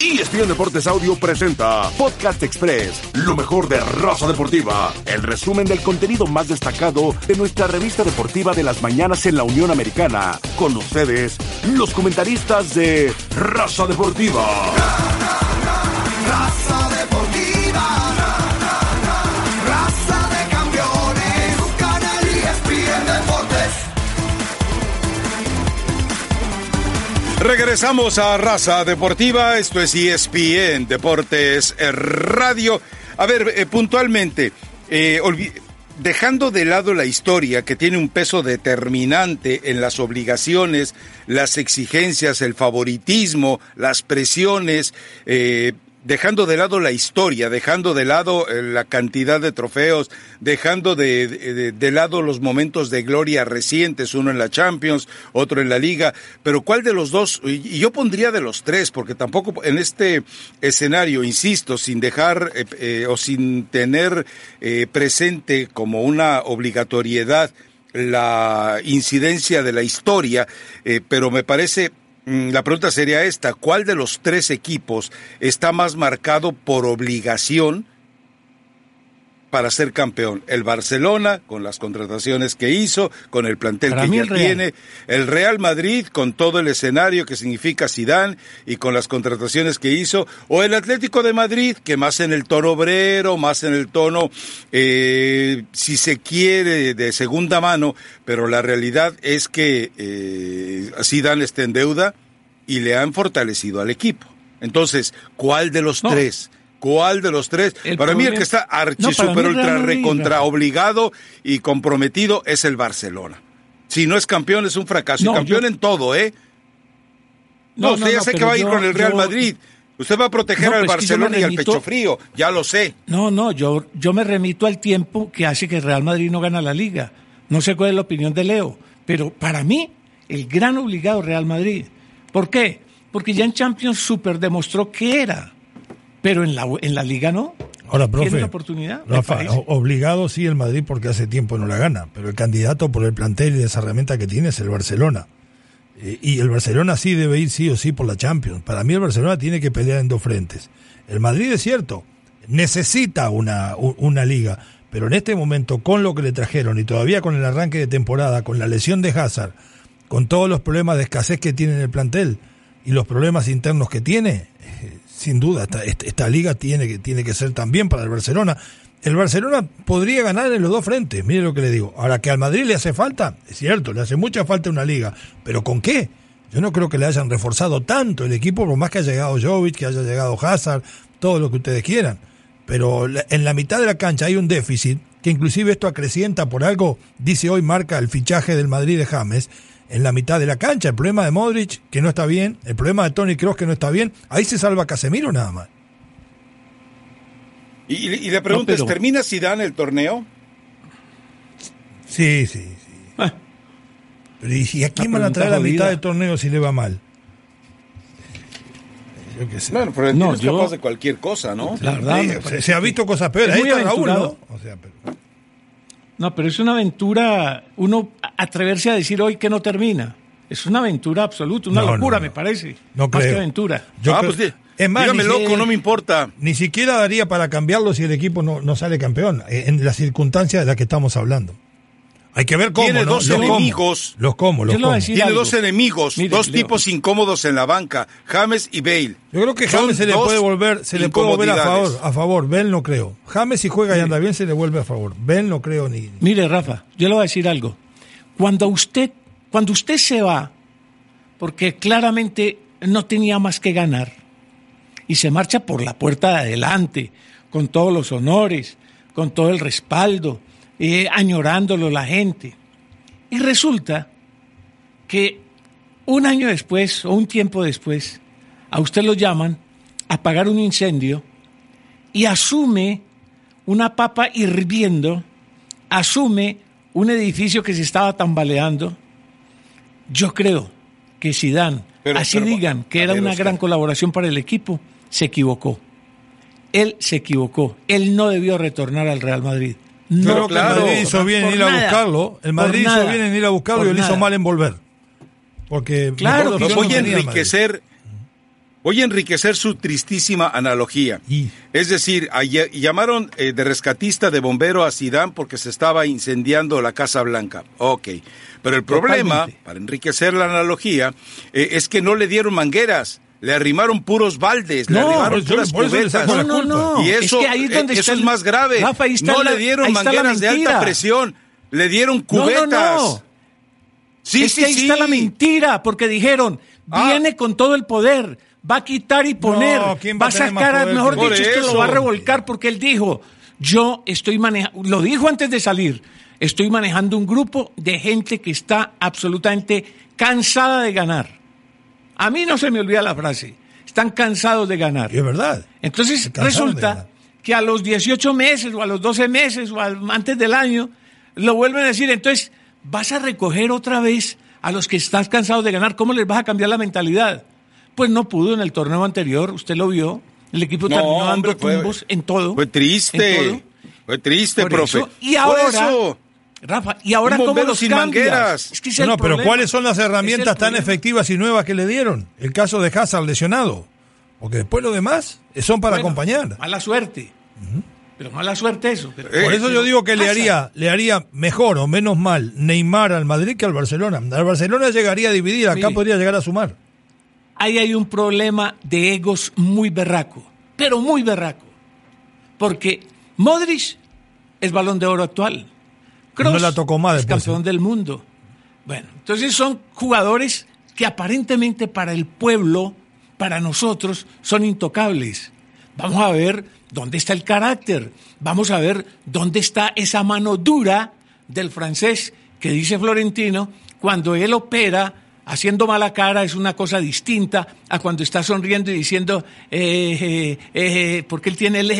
ESPN Deportes Audio presenta Podcast Express, lo mejor de raza deportiva. El resumen del contenido más destacado de nuestra revista deportiva de las mañanas en la Unión Americana. Con ustedes, los comentaristas de Raza Deportiva. Regresamos a Raza Deportiva, esto es ESPN Deportes eh, Radio. A ver, eh, puntualmente, eh, dejando de lado la historia que tiene un peso determinante en las obligaciones, las exigencias, el favoritismo, las presiones, eh, dejando de lado la historia, dejando de lado eh, la cantidad de trofeos, dejando de, de- de lado los momentos de gloria recientes, uno en la Champions, otro en la Liga, pero ¿cuál de los dos? Y yo pondría de los tres, porque tampoco en este escenario, insisto, sin dejar eh, eh, o sin tener eh, presente como una obligatoriedad la incidencia de la historia, eh, pero me parece La pregunta sería esta, ¿cuál de los tres equipos está más marcado por obligación para ser campeón? El Barcelona, con las contrataciones que hizo, con el plantel Para que ya el tiene, el Real Madrid, con todo el escenario que significa Sidán y con las contrataciones que hizo, o el Atlético de Madrid, que más en el tono obrero, más en el tono, eh, si se quiere, de segunda mano, pero la realidad es que eh, Zidane está en deuda y le han fortalecido al equipo. Entonces, ¿cuál de los No. tres? ¿Cuál de los tres? El para mí el que está archi No, super ultra recontra obligado y comprometido es el Barcelona. Si no es campeón es un fracaso. No, y campeón yo- en todo, ¿eh? No, No, usted no, ya sé que va a ir yo- con el Real yo- Madrid. Usted va a proteger No, al pues Barcelona y al pecho frío. Ya lo sé. No, no, yo, yo me remito al tiempo que hace que el Real Madrid no gana la liga. No sé cuál es la opinión de Leo, pero para mí, el gran obligado es Real Madrid. ¿Por qué? Porque ya en Champions Super demostró que era, pero en la, en la liga no. Ahora, Tiene profe, una oportunidad, Rafa, obligado sí el Madrid porque hace tiempo no la gana, pero el candidato por el plantel y esa herramienta que tiene es el Barcelona. Eh, y el Barcelona sí debe ir sí o sí por la Champions. Para mí el Barcelona tiene que pelear en dos frentes. El Madrid es cierto, necesita una, una liga, pero en este momento con lo que le trajeron y todavía con el arranque de temporada, con la lesión de Hazard, con todos los problemas de escasez que tiene en el plantel y los problemas internos que tiene, eh, sin duda esta, esta- liga tiene que, tiene que ser también para el Barcelona. El Barcelona podría ganar en los dos frentes, mire lo que le digo. Ahora que al Madrid le hace falta, es cierto, le hace mucha falta una liga, pero ¿con qué? Yo no creo que le hayan reforzado tanto el equipo, por más que haya llegado Jovic, que haya llegado Hazard, todo lo que ustedes quieran. Pero en la mitad de la cancha hay un déficit, que inclusive esto acrecienta por algo, dice hoy marca el fichaje del Madrid de James, en la mitad de la cancha. El problema de Modric, que no está bien, el problema de Tony Kroos, que no está bien, ahí se salva Casemiro nada más. Y, y le pregunto, No, pero- ¿termina Zidane el torneo? Sí, sí, sí. Ah, Pero ¿y y a quién van a traer a la pregunta mitad del torneo si le va mal? Yo qué sé. Bueno, pero el No, es yo- capaz de cualquier cosa, ¿no? la verdad, Sí, me se, parece se ha visto cosas peores. es Ahí está Raúl, ¿no? O sea, pero- No, pero es una aventura, uno atreverse a decir hoy que no termina. Es una aventura absoluta, una No, locura, no, no. me parece. No Más creo. que aventura. Yo ah, creo- pues es más, dígame ni, loco, no me importa. ni siquiera daría para cambiarlo si el equipo no, no sale campeón, eh, en las circunstancias de las que estamos hablando. Hay que ver cómo. Tiene ¿no? dos Los cómo. enemigos. Los cómo, los Tiene algo. dos enemigos, Mire, dos Leo. tipos incómodos en la banca, James y Bale. Yo creo que Son James se le puede volver, se le puede volver a favor, a favor. Bell no creo. James si juega y anda bien se le vuelve a favor. Bell no creo ni. Mire, Rafa, yo le voy a decir algo. Cuando usted, cuando usted se va, porque claramente no tenía más que ganar, y se marcha por la puerta de adelante, con todos los honores, con todo el respaldo, eh, añorándolo la gente. Y resulta que un año después o un tiempo después, a usted lo llaman a apagar un incendio y asume una papa hirviendo, asume un edificio que se estaba tambaleando. Yo creo que Sidán, así pero- digan que era una gran colaboración para el equipo, se equivocó. Él se equivocó. Él no debió retornar al Real Madrid. No, claro, el Madrid hizo bien en ir a buscarlo. El Madrid hizo bien en ir a buscarlo y él hizo mal en volver. Porque Claro, opción voy no a enriquecer. Voy a enriquecer su tristísima analogía. Es decir, llamaron eh, de rescatista de bombero a Sidán porque se estaba incendiando la Casa Blanca. Ok. Pero el problema, Totalmente. para enriquecer la analogía, eh, es que no le dieron mangueras. Le arrimaron puros baldes, le No, arrimaron yo- puras cubetas. No, no, no. Y eso, es que ahí es donde eh, es el- más grave. Rafa, ahí está no la- le dieron mangueras de alta presión, le dieron No, cubetas. no, no. Sí, es sí, que ahí sí. está la mentira, porque dijeron, Ah. viene con todo el poder, va a quitar y poner, ¿quién va va a a sacar, poder mejor dicho, es que lo va a revolcar, porque él dijo, yo estoy manejando, lo dijo antes de salir, estoy manejando un grupo de gente que está absolutamente cansada de ganar. A mí no se me olvida la frase, están cansados de ganar. Y es verdad. Entonces resulta que a los 18 meses o a los 12 meses o al- antes del año lo vuelven a decir, entonces vas a recoger otra vez a los que estás cansados de ganar, ¿cómo les vas a cambiar la mentalidad? Pues no pudo en el torneo anterior, usted lo vio, el equipo No, terminó dando hombre, fue- tumbos en todo. Fue en triste. todo. Fue triste, Por profe. eso, y Por ahora, eso. Rafa, y ahora Un cómo los sin cambias? mangueras. Es que es No, pero problema. ¿cuáles son las herramientas tan problema. efectivas y nuevas que le dieron? El caso de Hazard lesionado. Porque después lo demás son para Bueno, acompañar. Mala suerte. Pero mala suerte eso. pero- Eh, Por eso yo digo que le haría, le haría mejor o menos mal Neymar al Madrid que al Barcelona. Al Barcelona llegaría a dividir, acá Mire. podría llegar a sumar. ahí hay un problema de egos muy berraco, pero muy berraco. Porque Modric es balón de oro actual. Kroos No la tocó más es campeón ¿eh? del mundo. Bueno, entonces son jugadores que aparentemente para el pueblo, para nosotros, son intocables. Vamos a ver dónde está el carácter. Vamos a ver dónde está esa mano dura del francés que dice Florentino cuando él opera haciendo mala cara es una cosa distinta a cuando está sonriendo y diciendo eh, eh, eh, porque él tiene el,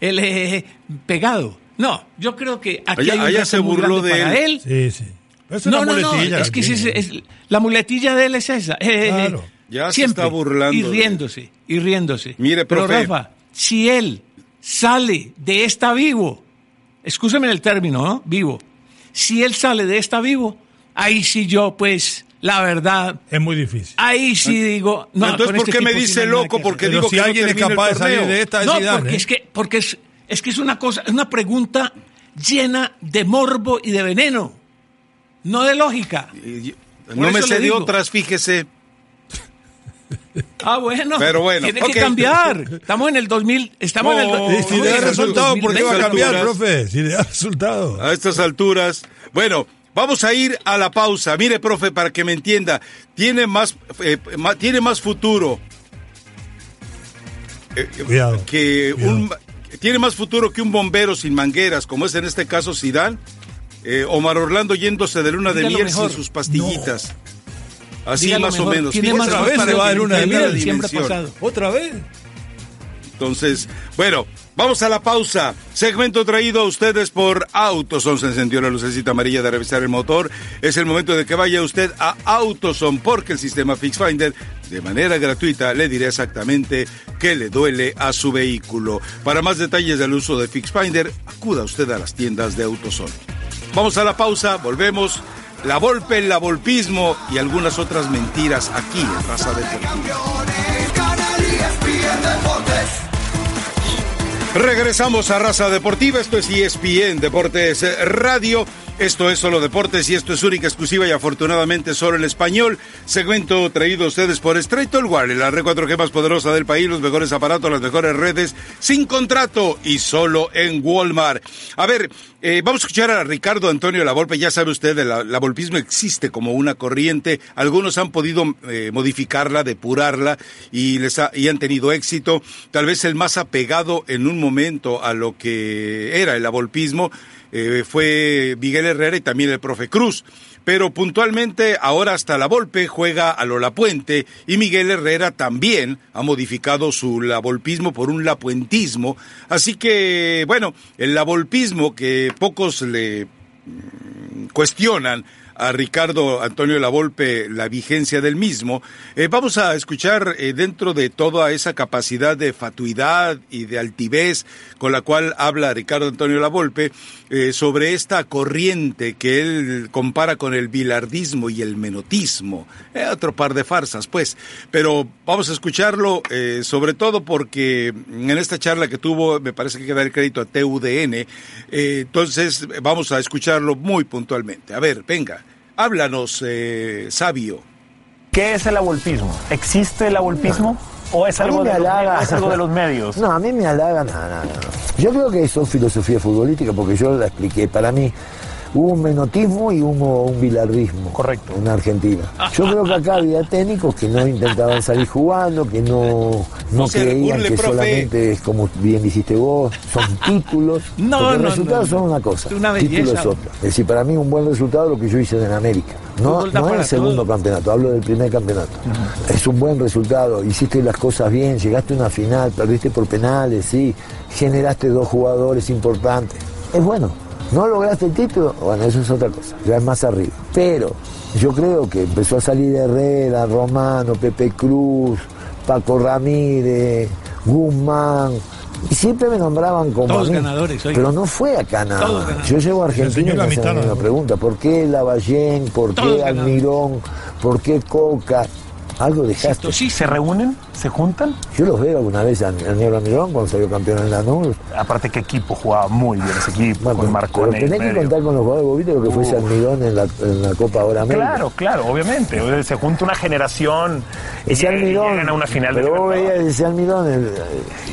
el pegado. No, yo creo que aquí Allá- hay un allá reto se burló de para él. él. Sí, sí. Es No, una no, no, muletilla es que es, la muletilla de él es esa. eh, Claro. Ya se está burlando Y riéndose, y riéndose. Mire, Pero profe. Rafa, si él sale de esta vivo, escúcheme el término, ¿no? Vivo. Si él sale de esta vivo, ahí sí yo, pues, la verdad, Es muy difícil. ahí sí digo. No, Entonces, ¿por este qué me dice loco? que Porque. Pero digo si que no alguien es capaz de salir de esta, es No, porque ¿eh? es que, porque es, es que es una cosa, es una pregunta llena de morbo y de veneno, no de lógica. No me sé de otras, fíjese. Ah, bueno. Pero bueno, Tiene que cambiar. Estamos en el 2000. Estamos en el. Si en le da el resultado, ¿por qué va a 2020. cambiar, alturas. profe? Si le da resultado. a estas alturas. Bueno, vamos a ir a la pausa. Mire, profe, para que me entienda, tiene más, eh, ma- tiene más futuro eh, Cuidado, que cuidado. un tiene más futuro que un bombero sin mangueras, como es en este caso Sidán. Omar Orlando yéndose de luna de Dígalo miel mejor. sin sus pastillitas. Así Dígalo más o menos. Tiene más Otra vez se va a que dar una de miel. Siempre pasado. ¿Otra vez? Entonces, bueno, vamos a la pausa. Segmento traído a ustedes por Autoson. Se encendió la lucecita amarilla de revisar el motor. Es el momento de que vaya usted a Autoson porque el sistema Fix Finder de manera gratuita le dirá exactamente qué le duele a su vehículo. Para más detalles del uso de Fix Finder, acuda usted a las tiendas de Autoson. Vamos a la pausa, volvemos. La Volpe, la Volpismo y algunas otras mentiras aquí en Raza Deportes. Regresamos a Raza Deportiva, esto es ESPN Deportes Radio, esto es solo deportes y esto es única, exclusiva y afortunadamente solo en español. Segmento traído a ustedes por Straight All Wireless, la red 4G más poderosa del país, los mejores aparatos, las mejores redes, sin contrato y solo en Walmart. A ver, eh, vamos a escuchar a Ricardo Antonio Lavolpe, ya sabe usted, la, la volpismo existe como una corriente, algunos han podido eh, modificarla, depurarla y, les ha- y han tenido éxito. Tal vez el más apegado en un momento a lo que era el avolpismo eh, fue Miguel Herrera y también el profe Cruz. Pero puntualmente ahora hasta la Volpe juega a lo Lapuente y Miguel Herrera también ha modificado su lavolpismo por un lapuentismo. Así que, bueno, el lavolpismo que pocos le mm, cuestionan a Ricardo Antonio Lavolpe la vigencia del mismo, eh, vamos a escuchar eh, dentro de toda esa capacidad de fatuidad y de altivez con la cual habla Ricardo Antonio Lavolpe eh, sobre esta corriente que él compara con el bilardismo y el menotismo. Eh, otro par de farsas, pues. Pero vamos a escucharlo, sobre todo porque en esta charla que tuvo, me parece que hay que dar crédito a TUDN. entonces, vamos a escucharlo muy puntualmente. A ver, venga, háblanos, eh, sabio. ¿Qué es el abolpismo? ¿Existe el abolpismo? ¿O es algo, de los, halaga. o es algo de los medios? No, a mí me halaga nada, nada. Yo creo que eso es filosofía futbolística porque yo la expliqué. Para mí hubo un menotismo y hubo un bilardismo. Correcto. En Argentina. Yo creo que acá había técnicos que no intentaban salir jugando, que no, no, creían que profe. solamente es como bien dijiste vos, son títulos. No, porque no, los resultados no, son una cosa, Es una título belleza. es otra. Es decir, para mí un buen resultado es lo que yo hice en América. No, no para el segundo todo. campeonato, hablo del primer campeonato. Es un buen resultado, hiciste las cosas bien, llegaste a una final, perdiste por penales, sí, generaste dos jugadores importantes. Es bueno. No lograste el título, bueno, eso es otra cosa, ya es más arriba. Pero yo creo que empezó a salir Herrera, Romano, Pepe Cruz, Paco Ramírez, Guzmán, y siempre me nombraban como Todos a mí. ganadores, oiga. Pero no fue acá nada. Todos más. ganadores. Yo llego a Argentina y me hacen la misma pregunta. ¿Por qué Lavallén? ¿Por Todos qué ganadores. Almirón? ¿Por qué Coca? Algo dejaste. Sí, ¿Se reúnen? ¿Se juntan? Yo los veo alguna vez a Negro Almirón cuando salió campeón en Lanús. Aparte que equipo jugaba muy bien ese equipo, Bueno, con pero Marconi en tenés que contar con los jugadores. ¿Vos viste lo que fue ese Almirón en la, en la Copa Ahora América? Claro, claro, obviamente. Se junta una generación y Ese y Almirón. llegan a una final de pero vos Libertadores. veías ese Almirón eh,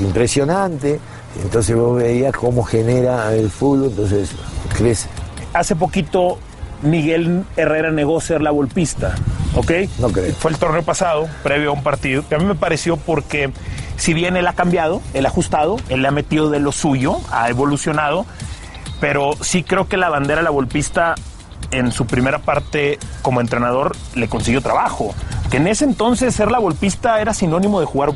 impresionante. Entonces vos veías cómo genera el fútbol. Entonces crece. Hace poquito Miguel Herrera negó ser la golpista, ¿ok? No creo. Fue el torneo pasado, previo a un partido, que a mí me pareció porque si bien él ha cambiado, él ha ajustado, él le ha metido de lo suyo, ha evolucionado, pero sí creo que la bandera la golpista en su primera parte como entrenador le consiguió trabajo. Que en ese entonces ser la golpista era sinónimo de jugar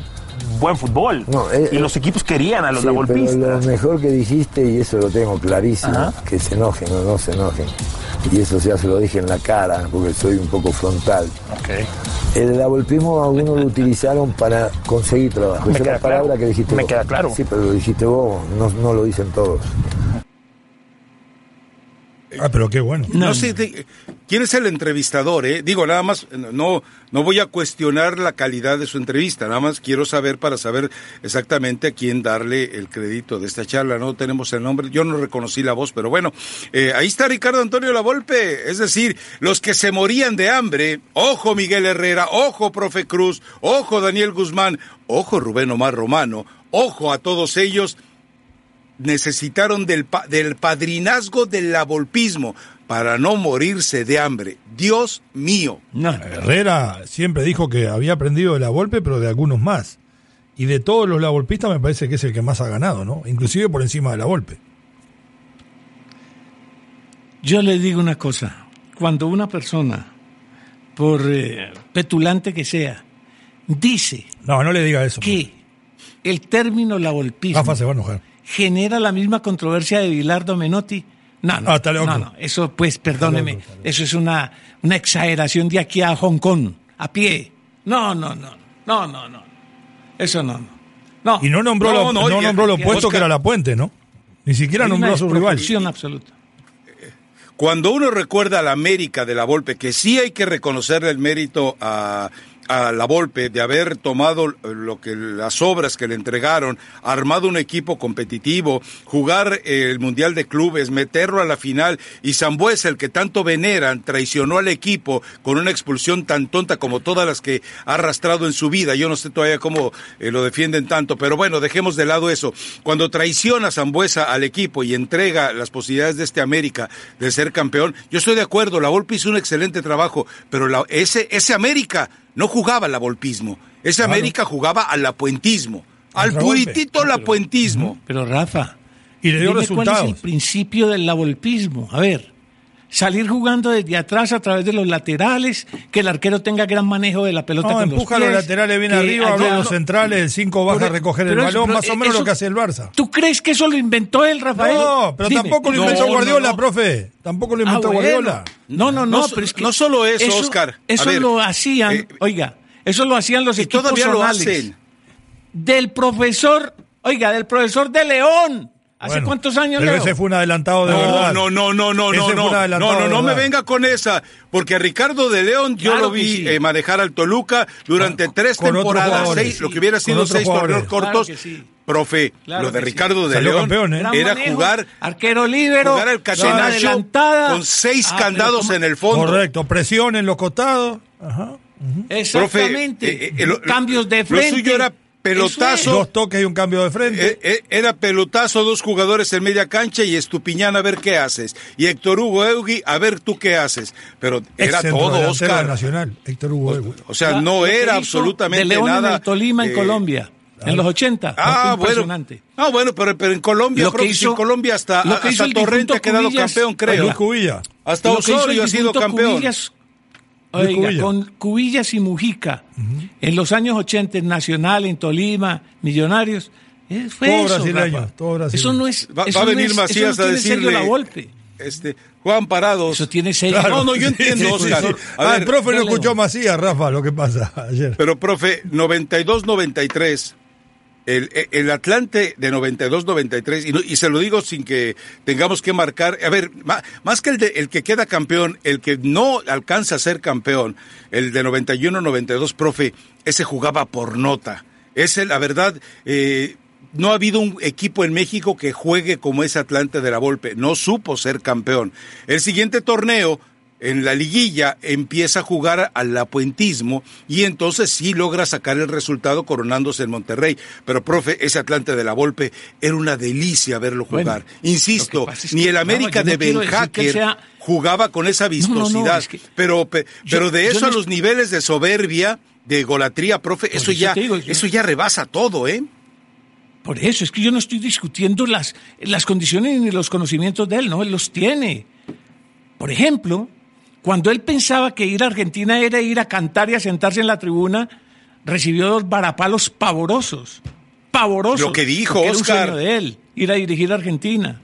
buen fútbol. No, eh, y eh, los equipos querían a los Sí, pero lo golpistas. mejor que dijiste, y eso lo tengo clarísimo, Ajá. que se enojen o no se enojen. Y eso ya se lo dije en la cara, porque soy un poco frontal. Ok. El abolpismo algunos lo utilizaron para conseguir trabajo. Me Esa es la palabra claro. que dijiste Me vos. queda claro. Sí, pero lo dijiste vos, no, no lo dicen todos. Ah, pero qué bueno. No, sé de- quién es el entrevistador, ¿eh? Digo, nada más, no, no voy a cuestionar la calidad de su entrevista, nada más quiero saber para saber exactamente a quién darle el crédito de esta charla. No tenemos el nombre, yo no reconocí la voz, pero bueno, eh, ahí está Ricardo Antonio Lavolpe, es decir, los que se morían de hambre, ojo Miguel Herrera, ojo Profe Cruz, ojo Daniel Guzmán, ojo Rubén Omar Romano, ojo a todos ellos necesitaron del, pa- del padrinazgo del lavolpismo para no morirse de hambre. Dios mío. No, Herrera siempre dijo que había aprendido de la golpe, pero de algunos más. Y de todos los lavolpistas me parece que es el que más ha ganado, ¿no? Inclusive por encima de la golpe. Yo le digo una cosa, cuando una persona, por eh, petulante que sea, dice No, no le diga eso. que el término lavolpismo Rafa se va a enojar. Genera la misma controversia de Bilardo Menotti, no, no, Ah, no, no, eso pues perdóneme, eso es una, una exageración de aquí a Hong Kong, a pie. No, no, no, no, no, no, eso no, no. no. Y no nombró, No, lo, no, no nombró lo opuesto que era la puente, ¿no? Ni siquiera Hay nombró una a su rival. absoluta. Cuando uno recuerda a la América de la Volpe, que sí hay que reconocerle el mérito a, a la Volpe de haber tomado lo que las obras que le entregaron, armado un equipo competitivo, jugar el Mundial de Clubes, meterlo a la final y Zambuesa, el que tanto veneran, traicionó al equipo con una expulsión tan tonta como todas las que ha arrastrado en su vida. Yo no sé todavía cómo eh, lo defienden tanto, pero bueno, dejemos de lado eso. Cuando traiciona Zambuesa al equipo y entrega las posibilidades de este América de ser campeón, yo estoy de acuerdo, la Volpe hizo un excelente trabajo, pero la- ese, ese América no jugaba al volpismo, ese América jugaba al apuentismo, al puritito lapuentismo. Pero Rafa, Y le dio dime cuál es resultados. el principio del lavolpismo. A ver, salir jugando desde atrás a través de los laterales, que el arquero tenga gran manejo de la pelota No, con empuja los los pies, laterales bien arriba, haya- los centrales, el 5 baja a recoger el balón, más o menos eso- lo que hace el Barça. ¿Tú crees que eso lo inventó él, Rafael? No, pero Dime. tampoco lo inventó no, Guardiola, no. profe. Tampoco lo Ah, inventó bueno. Guardiola. No, no, no, No so- pero es que no solo eso, Oscar. Eso ver, lo hacían, eh, oiga, eso lo hacían los Y equipos todavía lo hacen. Del profesor, oiga, del profesor de León. ¿Hace Bueno, cuántos años, Pero Leo? ese fue un adelantado de No, verdad. no, no, no, no, Ese no, fue no, un no, no, no me venga con esa, porque a Ricardo de León yo Claro lo vi sí. eh, manejar al Toluca durante Con- tres con temporadas, seis, lo que hubiera sido seis torneos cortos. Claro sí. Profe, Claro lo de sí. Ricardo de León campeón, ¿eh? Era manejo, jugar, arquero libero, jugar al catenacho con seis Ah, candados en el fondo. Correcto, presión en los costados. Ajá. Exactamente. Profe, eh, eh, lo- Cambios de lo frente. suyo era pelotazo. es. Dos toques y un cambio de frente. Eh, eh, era pelotazo, dos jugadores en media cancha y Estupiñán a ver qué haces. Y Héctor Hugo Eugui a ver tú qué haces. Pero era Ex todo, Oscar. Nacional, Héctor Hugo. Eguy. O sea, La- no era absolutamente de León nada. En el Tolima, en eh, Colombia, en los 80. Ah, bueno. impresionante. Ah, bueno, pero, pero en Colombia, Lo que hizo- en Colombia hasta, lo que hizo hasta el Torrente ha quedado Cubillas- campeón, creo. Luis Cubilla. Hasta Osorio ha sido campeón. Cubillas, Luis oiga, Cubilla. con Cubillas y Mujica, en los años 80, en Nacional, en Tolima, Millonarios. eh, fue Todo eso, brasileño, Rafa. todo brasileño. Eso no es. Va, eso va a no venir es- Macías eso no a tiene serio decirle. la golpe. Este, Juan Parados. Eso tiene serio. Claro. No, no, yo Sí, entiendo, sí, Oscar. sí. A Ah, ver, el profe no escuchó. Macías, Rafa, lo que pasa ayer. Pero, profe, 92-93, el, el Atlante de 92-93, y, no- y se lo digo sin que tengamos que marcar, a ver, más que el, de, el que queda campeón, el que no alcanza a ser campeón, el de 91-92, profe, ese jugaba por nota. Ese, la verdad, eh, no ha habido un equipo en México que juegue como ese Atlante de la Volpe. No supo ser campeón. El siguiente torneo, en la liguilla, empieza a jugar al apuentismo y entonces sí logra sacar el resultado coronándose en Monterrey. Pero, profe, ese Atlante de la Volpe era una delicia verlo jugar. Insisto, es ni el América de Ben Hacker sea- jugaba con esa no, no, vistosidad. es que- pero, yo- pero de eso a los niveles de soberbia, de golatría, profe, eso, eso ya, te digo, yo- eso ya rebasa todo, ¿eh? Por eso, es que yo no estoy discutiendo las, las condiciones ni los conocimientos de él, no, él los tiene. Por ejemplo, cuando él pensaba que ir a Argentina era ir a cantar y a sentarse en la tribuna, recibió dos varapalos pavorosos. Pavorosos. Lo que dijo, porque era un Oscar. sueño de él, ir a dirigir a Argentina.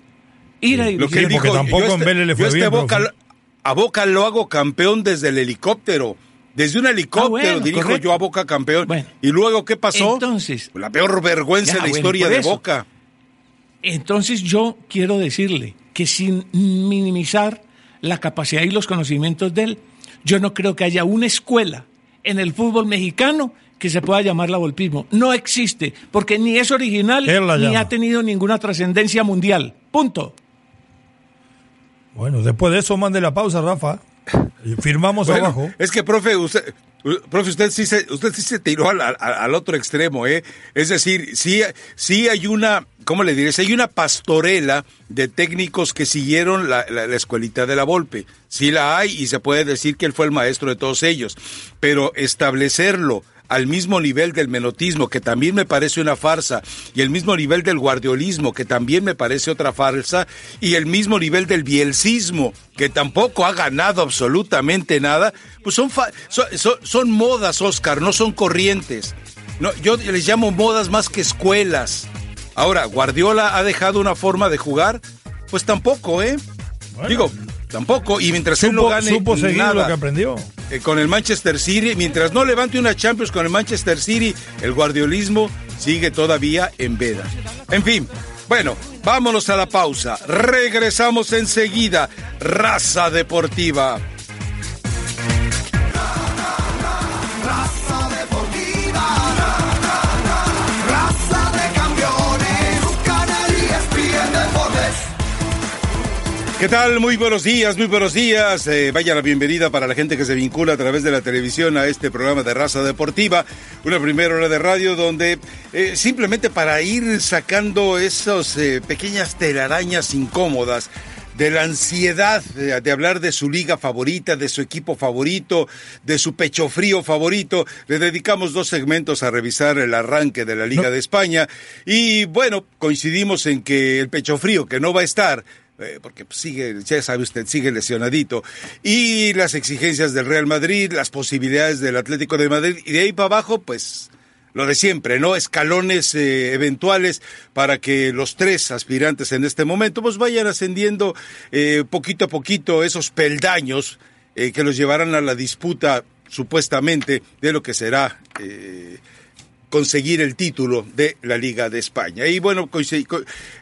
Ir a dirigir. Lo que él porque dijo, tampoco yo en este- Vélez le yo este bien, Boca, a Boca lo hago campeón desde el helicóptero. Desde un helicóptero Ah, bueno, dirijo correcto. yo a Boca campeón. Bueno. y luego, ¿qué pasó? Entonces- la peor vergüenza Ya, en la bueno, historia de. Boca. Entonces yo quiero decirle que sin minimizar la capacidad y los conocimientos de él, yo no creo que haya una escuela en el fútbol mexicano que se pueda llamar la volpismo. No existe, porque ni es original ni llama. ha tenido ninguna trascendencia mundial. Punto. Bueno, después de eso mande la pausa, Rafa. Firmamos Bueno, abajo. Es que, profe, usted, profe, usted sí se, usted sí se tiró al, al- al otro extremo, ¿eh? Es decir, sí, sí hay una, ¿cómo le diré? Sí hay una pastorela de técnicos que siguieron la, la- escuelita de la Volpe. Sí la hay y se puede decir que él fue el maestro de todos ellos. Pero establecerlo al mismo nivel del menotismo, que también me parece una farsa, y el mismo nivel del guardiolismo, que también me parece otra farsa, y el mismo nivel del bielcismo, que tampoco ha ganado absolutamente nada, pues son, son- son modas, Oscar, no son corrientes. No, yo les llamo modas más que escuelas. Ahora, ¿Guardiola ha dejado una forma de jugar? Pues tampoco, ¿eh? Digo, tampoco, y mientras él no Supo, gane supo seguir nada, lo que aprendió. eh, con el Manchester City, mientras no levante una Champions con el Manchester City, el guardiolismo sigue todavía en veda. En fin, bueno, vámonos a la pausa. Regresamos enseguida. Raza Deportiva. ¿Qué tal? Muy buenos días, muy buenos días. Eh, vaya la bienvenida para la gente que se vincula a través de la televisión a este programa de Raza Deportiva, una primera hora de radio donde eh, simplemente para ir sacando esas eh, pequeñas telarañas incómodas de la ansiedad de, de hablar de su liga favorita, de su equipo favorito, de su pecho frío favorito. Le dedicamos dos segmentos a revisar el arranque de la Liga de España y bueno, coincidimos en que el pecho frío que no va a estar eh, porque sigue, ya sabe usted, sigue lesionadito, y las exigencias del Real Madrid, las posibilidades del Atlético de Madrid, y de ahí para abajo, pues lo de siempre, ¿no? Escalones eh, eventuales para que los tres aspirantes en este momento pues vayan ascendiendo eh, poquito a poquito esos peldaños que los llevarán a la disputa supuestamente de lo que será conseguir el título de la Liga de España. Y bueno,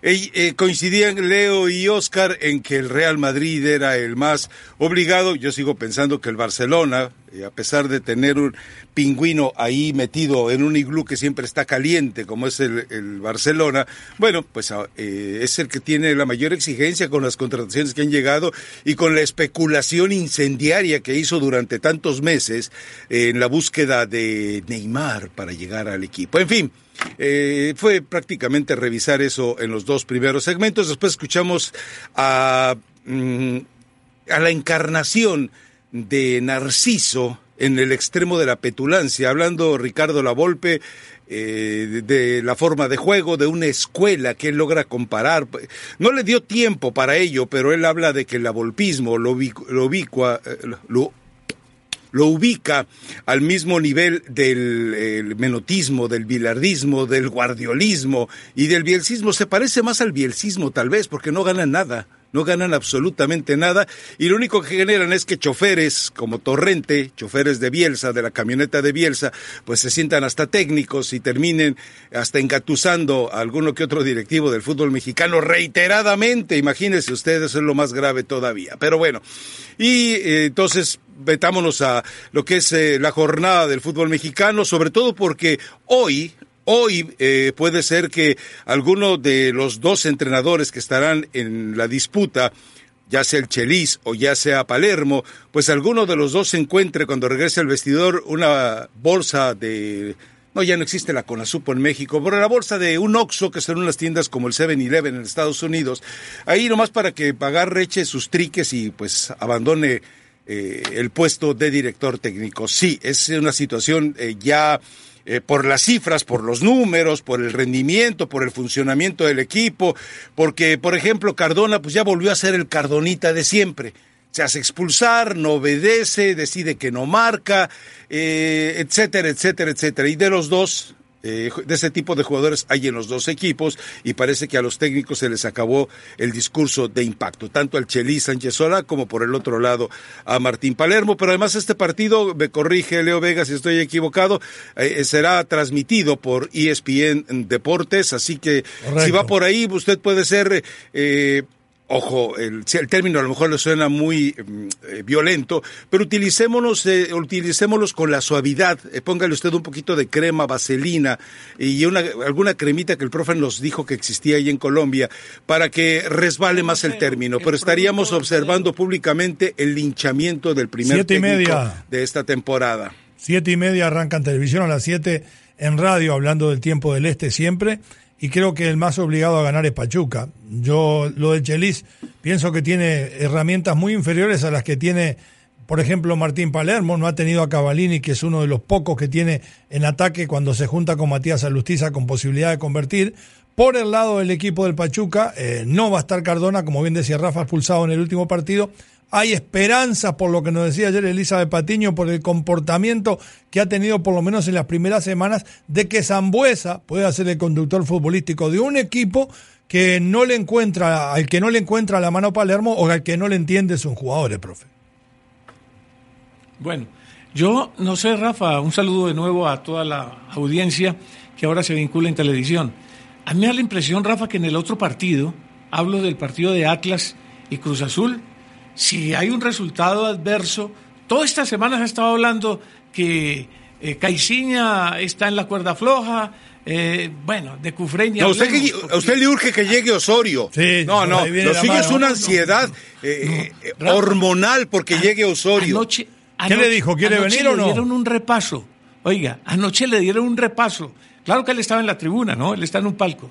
eh, coincidían Leo y Oscar en que el Real Madrid era el más obligado. Yo sigo pensando que el Barcelona, eh, a pesar de tener un pingüino ahí metido en un iglú que siempre está caliente, como es el, el Barcelona, bueno, pues ah, eh, es el que tiene la mayor exigencia con las contrataciones que han llegado y con la especulación incendiaria que hizo durante tantos meses en la búsqueda de Neymar para llegar al equipo. En fin. eh, fue prácticamente revisar eso en los dos primeros segmentos. Después escuchamos a, mm, a la encarnación de Narciso en el extremo de la petulancia, hablando Ricardo Lavolpe eh, de, la forma de juego, de una escuela que él logra comparar. No le dio tiempo para ello, pero él habla de que el lavolpismo lo, ubic- lo ubicua, eh, lo, lo ubica al mismo nivel del el menotismo, del bilardismo, del guardiolismo y del bielcismo. Se parece más al bielcismo tal vez porque no ganan nada, no ganan absolutamente nada y lo único que generan es que choferes como Torrente, choferes de Bielsa, de la camioneta de Bielsa, pues se sientan hasta técnicos y terminen hasta engatusando a alguno que otro directivo del fútbol mexicano reiteradamente. Imagínense ustedes, es lo más grave todavía. Pero bueno, y eh, entonces metámonos a lo que es eh, la jornada del fútbol mexicano, sobre todo porque hoy, hoy eh, puede ser que alguno de los dos entrenadores que estarán en la disputa, ya sea el Chelis o ya sea Palermo, pues alguno de los dos encuentre cuando regrese al vestidor una bolsa de no, ya no existe la Conasupo en México, pero la bolsa de un Oxxo que son unas tiendas como el 7-Eleven en Estados Unidos, ahí nomás para que pagar reche sus triques y pues abandone eh, el puesto de director técnico. Sí, es una situación eh, ya eh, por las cifras, por los números, por el rendimiento, por el funcionamiento del equipo, porque, por ejemplo, Cardona pues ya volvió a ser el Cardonita de siempre. Se hace expulsar, no obedece, decide que no marca, eh, etcétera, etcétera, etcétera. Y de los dos, eh, de ese tipo de jugadores hay en los dos equipos y parece que a los técnicos se les acabó el discurso de impacto, tanto al Chelis Sánchez Sola como por el otro lado a Martín Palermo. Pero además este partido, me corrige Leo Vega si estoy equivocado, eh, será transmitido por ESPN Deportes, así que si va por ahí usted puede ser... eh, Ojo, el, el término a lo mejor le suena muy mm, eh, violento, pero utilicémonos, eh, utilicémoslos con la suavidad. Eh, póngale usted un poquito de crema, vaselina y una, alguna cremita que el profe nos dijo que existía ahí en Colombia para que resbale más el término. Pero estaríamos observando públicamente el linchamiento del primer Siete y media. de esta temporada. Siete y media arranca en televisión, a las siete en radio, hablando del tiempo del este siempre. Y creo que el más obligado a ganar es Pachuca. Yo, lo del Chelis, pienso que tiene herramientas muy inferiores a las que tiene, por ejemplo, Martín Palermo. No ha tenido a Cavalini, que es uno de los pocos que tiene en ataque cuando se junta con Matías Alustiza con posibilidad de convertir. Por el lado del equipo del Pachuca, eh, no va a estar Cardona, como bien decía Rafa, expulsado en el último partido. Hay esperanzas, por lo que nos decía ayer Elizabeth Patiño, por el comportamiento que ha tenido, por lo menos en las primeras semanas, de que Zambuesa pueda ser el conductor futbolístico de un equipo que no le encuentra, al que no le encuentra la mano Palermo o al que no le entiende sus jugadores, profe. Bueno, yo no sé, Rafa, un saludo de nuevo a toda la audiencia que ahora se vincula en televisión. A mí me da la impresión, Rafa, que en el otro partido, hablo del partido de Atlas y Cruz Azul, si hay un resultado adverso, toda esta semana se ha estado hablando que eh, Caiciña está en la cuerda floja, eh, bueno, de No, usted, hablemos, que- porque- a usted le urge que llegue Osorio. Sí, no, no, lo suyo es una No, no, ansiedad no. eh, eh, hormonal porque llegue Osorio. Anoche, ¿Qué le dijo? ¿Quiere anoche venir o le no? dieron un repaso. Oiga, anoche le dieron un repaso. Claro que él estaba en la tribuna, ¿no? Él está en un palco.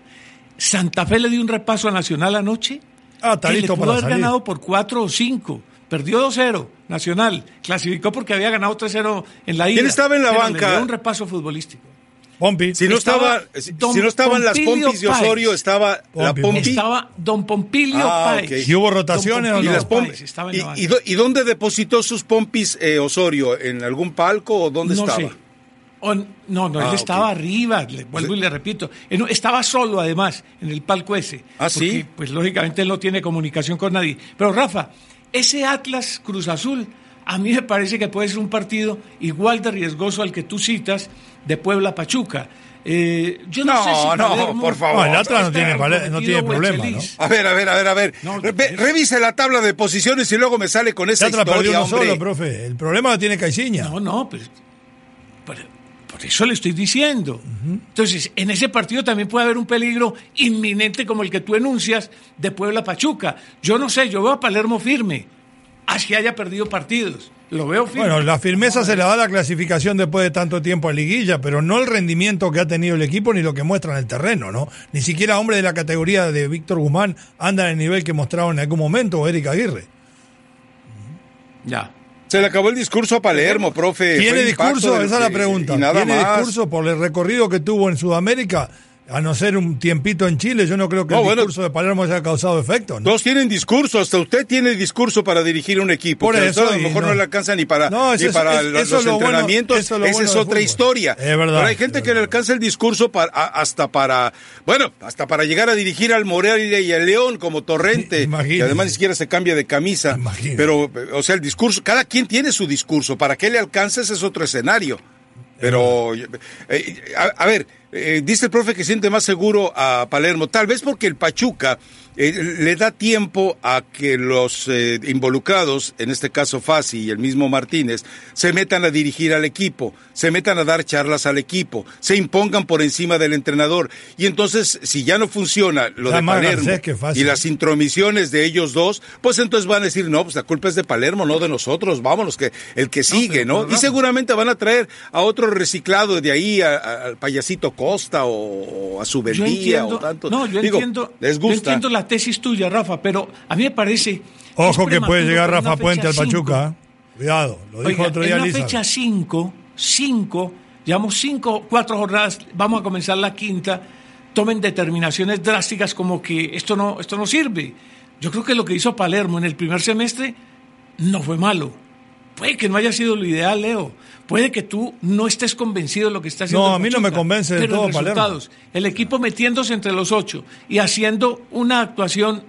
Santa Fe le dio un repaso a Nacional anoche. Ah, está que listo le pudo para haber salir. ganado por 4 o 5. Perdió 2-0, Nacional. Clasificó porque había ganado 3-0 en la ida. ¿Quién estaba en la Pero banca? Le dio un repaso futbolístico. Pompi. Si no, Estaba estaba, si, si no estaban las Pompilio pompis de Osorio, estaba la Pompi, pompi. Estaba don Pompilio Ah, Páez. ok. ¿Y hubo rotaciones o y no? las Pompilio pompis. Páez ¿Y, y y dónde depositó sus pompis eh, Osorio? ¿En algún palco o dónde no estaba? sé. No, no, Ah, él estaba ok. arriba, le vuelvo y le repito. Él estaba solo, además, en el palco ese. Ah, ¿sí? Porque, pues lógicamente él no tiene comunicación con nadie. Pero Rafa, ese Atlas Cruz Azul, a mí me parece que puede ser un partido igual de riesgoso al que tú citas de Puebla Pachuca. Eh, yo no, No, sé si no, Palermo- por favor. No, el Atlas no tiene, no tiene el problema. A ver, a ver, a ver, a ver. No, Re- es- revise la tabla de posiciones y luego me sale con esa perdió uno hombre. solo, profe. El problema lo tiene Caixinha. No, no, pero, pero- por eso le estoy diciendo. Entonces, en ese partido también puede haber un peligro inminente como el que tú enuncias de Puebla Pachuca. Yo no sé, yo veo a Palermo firme, así haya perdido partidos. Lo veo firme. Bueno, la firmeza se la da la clasificación después de tanto tiempo a liguilla, pero no el rendimiento que ha tenido el equipo ni lo que muestra en el terreno, ¿no? Ni siquiera hombre de la categoría de Víctor Guzmán anda en el nivel que mostraba en algún momento o Eric Aguirre. Ya. Se le acabó el discurso a Palermo, profe. ¿Tiene discurso? Esa es la pregunta. ¿Tiene más. discurso por el recorrido que tuvo en Sudamérica? A no ser un tiempito en Chile, yo no creo que No, el bueno. discurso de Palermo haya causado efecto, ¿no? Todos tienen discurso, hasta usted tiene discurso para dirigir un equipo. Por eso, a lo mejor no, no- le alcanza ni para, No, ni eso es- para es- los, eso es lo bueno- entrenamientos. eso es lo Esa bueno es otra fútbol. historia. Es verdad, Pero hay gente es que le alcanza el discurso para, hasta para, bueno, hasta para llegar a dirigir al Morelia y al León como Torrente. Imagínese. que además ni siquiera se cambia de camisa. Imagínese. Pero, o sea, el discurso, cada quien tiene su discurso. Para que le alcance ese es otro escenario. Pero, eh, a, a ver, eh, dice el profe que siente más seguro a Palermo, tal vez porque el Pachuca eh, le da tiempo a que los eh, involucrados, en este caso Fassi y el mismo Martínez, se metan a dirigir al equipo, se metan a dar charlas al equipo, se impongan por encima del entrenador. Y entonces, si ya no funciona lo de Palermo y las intromisiones de ellos dos, pues entonces van a decir, no, pues la culpa es de Palermo, no de nosotros, vámonos, que el que sigue, ¿no? Y seguramente van a traer a otro reciclado de ahí, a- a- al payasito Costa o, a entiendo, o tanto. no, yo Digo, entiendo, les yo gusta. entiendo la tesis tuya, Rafa, pero a mí me parece... Ojo que puede llegar Rafa Puente al. Pachuca. ¿eh? Cuidado, lo dijo Oiga, otro en día la Lisa. fecha 5, 5, llevamos 5, 4 jornadas, vamos a comenzar la quinta, tomen determinaciones drásticas como que esto no, esto no sirve. Yo creo que lo que hizo Palermo en el primer semestre no fue malo. Puede que no haya sido lo ideal, Leo. Puede que tú no estés convencido de lo que está haciendo. No, el a mí no me convence pero todo Palermo. resultados, el equipo metiéndose entre los ocho y haciendo una actuación,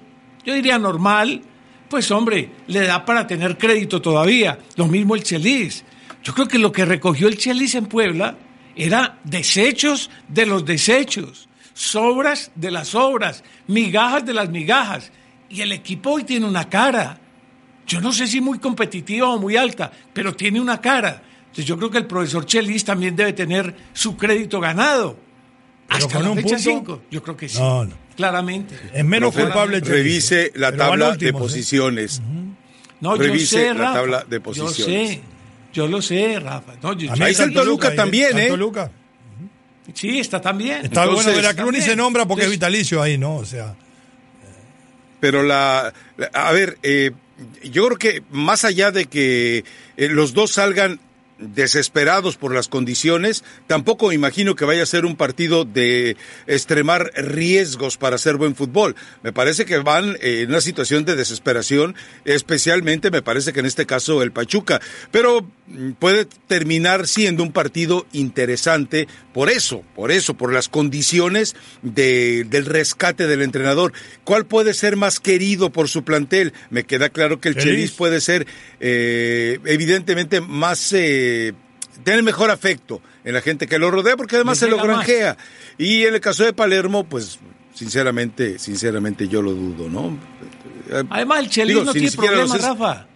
yo diría normal, pues hombre, le da para tener crédito todavía. Lo mismo el Chelis. Yo creo que lo que recogió el Chelis en Puebla era desechos de los desechos, sobras de las sobras, migajas de las migajas. Y el equipo hoy tiene una cara. Yo no sé si muy competitiva o muy alta, pero tiene una cara. Entonces yo creo que el profesor Chelis también debe tener su crédito ganado. Pero Hasta con la un fecha punto- 5, yo creo que sí. No, no. Claramente. Es menos Profe, culpable. Chelis, Revise ¿eh? la Pero van tabla últimos, de ¿eh? posiciones. No, Revise yo sé, la Rafa. tabla de Yo posiciones. sé. Yo lo sé, Rafa. No, yo- Ahí está el Toluca también, ¿eh? Toluca. sí, está también. Está Entonces, bueno, Veracruz ni se nombra porque es vitalicio ahí, ¿no? O sea, Pero la, la- a ver, eh, yo creo que más allá de que eh, los dos salgan desesperados por las condiciones, tampoco imagino que vaya a ser un partido de extremar riesgos para hacer buen fútbol. Me parece que van en una situación de desesperación, especialmente me parece que en este caso el Pachuca, pero puede terminar siendo un partido interesante por eso, por eso, por las condiciones de- del rescate del entrenador. ¿Cuál puede ser más querido por su plantel? Me queda claro que el Chelis. Puede ser eh, evidentemente más eh, tener mejor afecto en la gente que lo rodea porque además se lo más. granjea y en el caso de Palermo pues sinceramente sinceramente yo lo dudo no Además, el Chelis digo, no tiene problema, Rafa.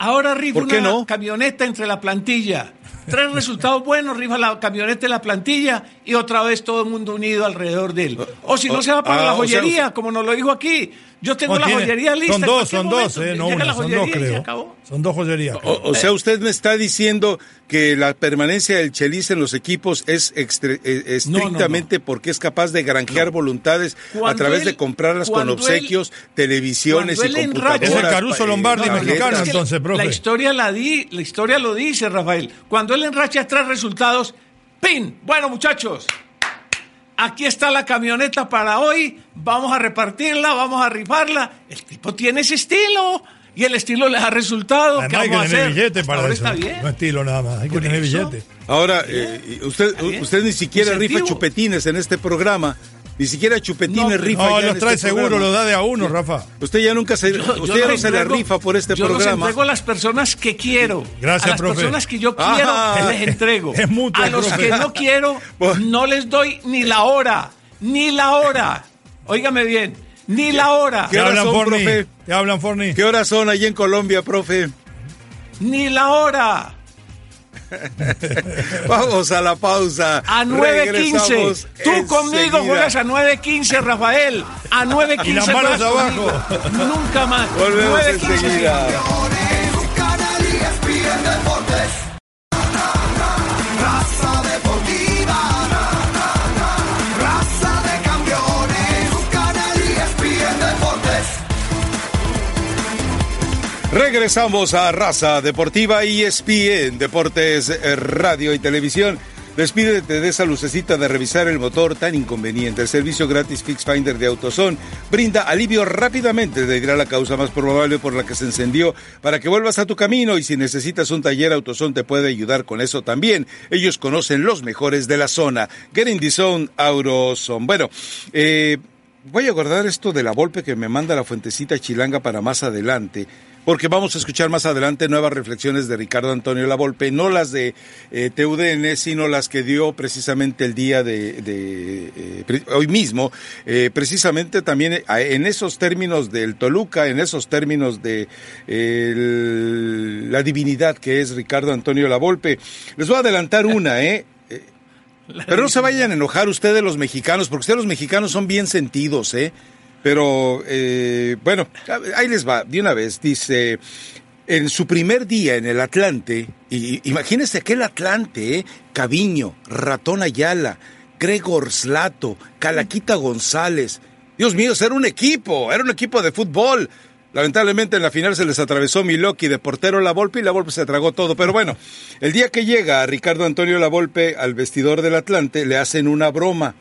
Ahora rifa ¿Por qué una no? camioneta entre la plantilla. Tres resultados buenos, rifa la camioneta en la plantilla y otra vez todo el mundo unido alrededor de él. O si no se va para ah, la o sea, joyería, como nos lo dijo aquí. Yo tengo la tiene- joyería lista. Son dos, son dos, eh, no una, son dos, creo. Son dos joyerías. creo. O, o sea, usted me está diciendo que la permanencia del Chelis en los equipos es eh, estrictamente porque es capaz de granjear voluntades a través él- de comprarlas con él- obsequios, televisiones y cuando él enracha- computadoras. Es el Caruso Lombardi mexicano, Es que entonces, profe. La historia, la, di, la historia lo dice, Rafael. Cuando él enracha tres resultados, ¡Pin! Bueno, muchachos, aquí está la camioneta para hoy. Vamos a repartirla, vamos a rifarla. El tipo tiene ese estilo. Y el estilo les ha resultado. ¿Qué Además hay que a tener hacer? billete Hasta para ahora eso. está bien. No estilo nada más, hay que tener eso. billete. Ahora, eh, usted, bien. usted ni siquiera rifa chupetines en este programa. Ni siquiera chupetines No, rifa. No, ya los en trae este seguro, programa. los da de a uno, Rafa. Usted ya nunca se, Yo- yo usted ya no se entrego- rifa por este yo los programa. entrego a las personas que quiero. Gracias, a las profe. personas que yo quiero, Ah. les entrego. Es mutuo, a los profe. que no quiero, no les doy ni la hora. Ni la hora. Óigame bien, ni la hora. ¿Qué, ¿Qué son, Forni? profe? ¿Te hablan, Forni? ¿Qué horas son allí en Colombia, profe? Ni la hora. Vamos a la pausa. A 9.15. Tú conmigo juegas a 9.15, Rafael. A 9.15. Y las manos abajo. Nunca más. Volvemos enseguida. Regresamos a Raza Deportiva y ESPN, Deportes, eh, Radio y Televisión. Despídete de esa lucecita de revisar el motor tan inconveniente. El servicio gratis Fix Finder de AutoZone brinda alivio rápidamente. Te dirá la causa más probable por la que se encendió para que vuelvas a tu camino. Y si necesitas un taller, AutoZone te puede ayudar con eso también. Ellos conocen los mejores de la zona. Get in the zone, AutoZone. Bueno, eh, voy a guardar esto de la golpe que me manda la fuentecita chilanga para más adelante. Porque vamos a escuchar más adelante nuevas reflexiones de Ricardo Antonio Lavolpe, no las de eh, TUDN, sino las que dio precisamente el día de, de, eh, hoy mismo, eh, precisamente también eh, en esos términos del Toluca, en esos términos de el- la divinidad que es Ricardo Antonio Lavolpe. Les voy a adelantar una, ¿eh? Eh, Pero no se vayan a enojar ustedes los mexicanos, porque ustedes los mexicanos son bien sentidos, ¿eh? Pero, eh, bueno, ahí les va, de una vez. Dice, en su primer día en el Atlante, y imagínense aquel Atlante, ¿eh? Caviño, Ratón Ayala, Gregor Slato, Calaquita González. Dios mío, era un equipo, era un equipo de fútbol. Lamentablemente en la final se les atravesó Miloki de portero La Volpe y La Volpe se tragó todo. Pero bueno, el día que llega Ricardo Antonio La Volpe al vestidor del Atlante le hacen una broma.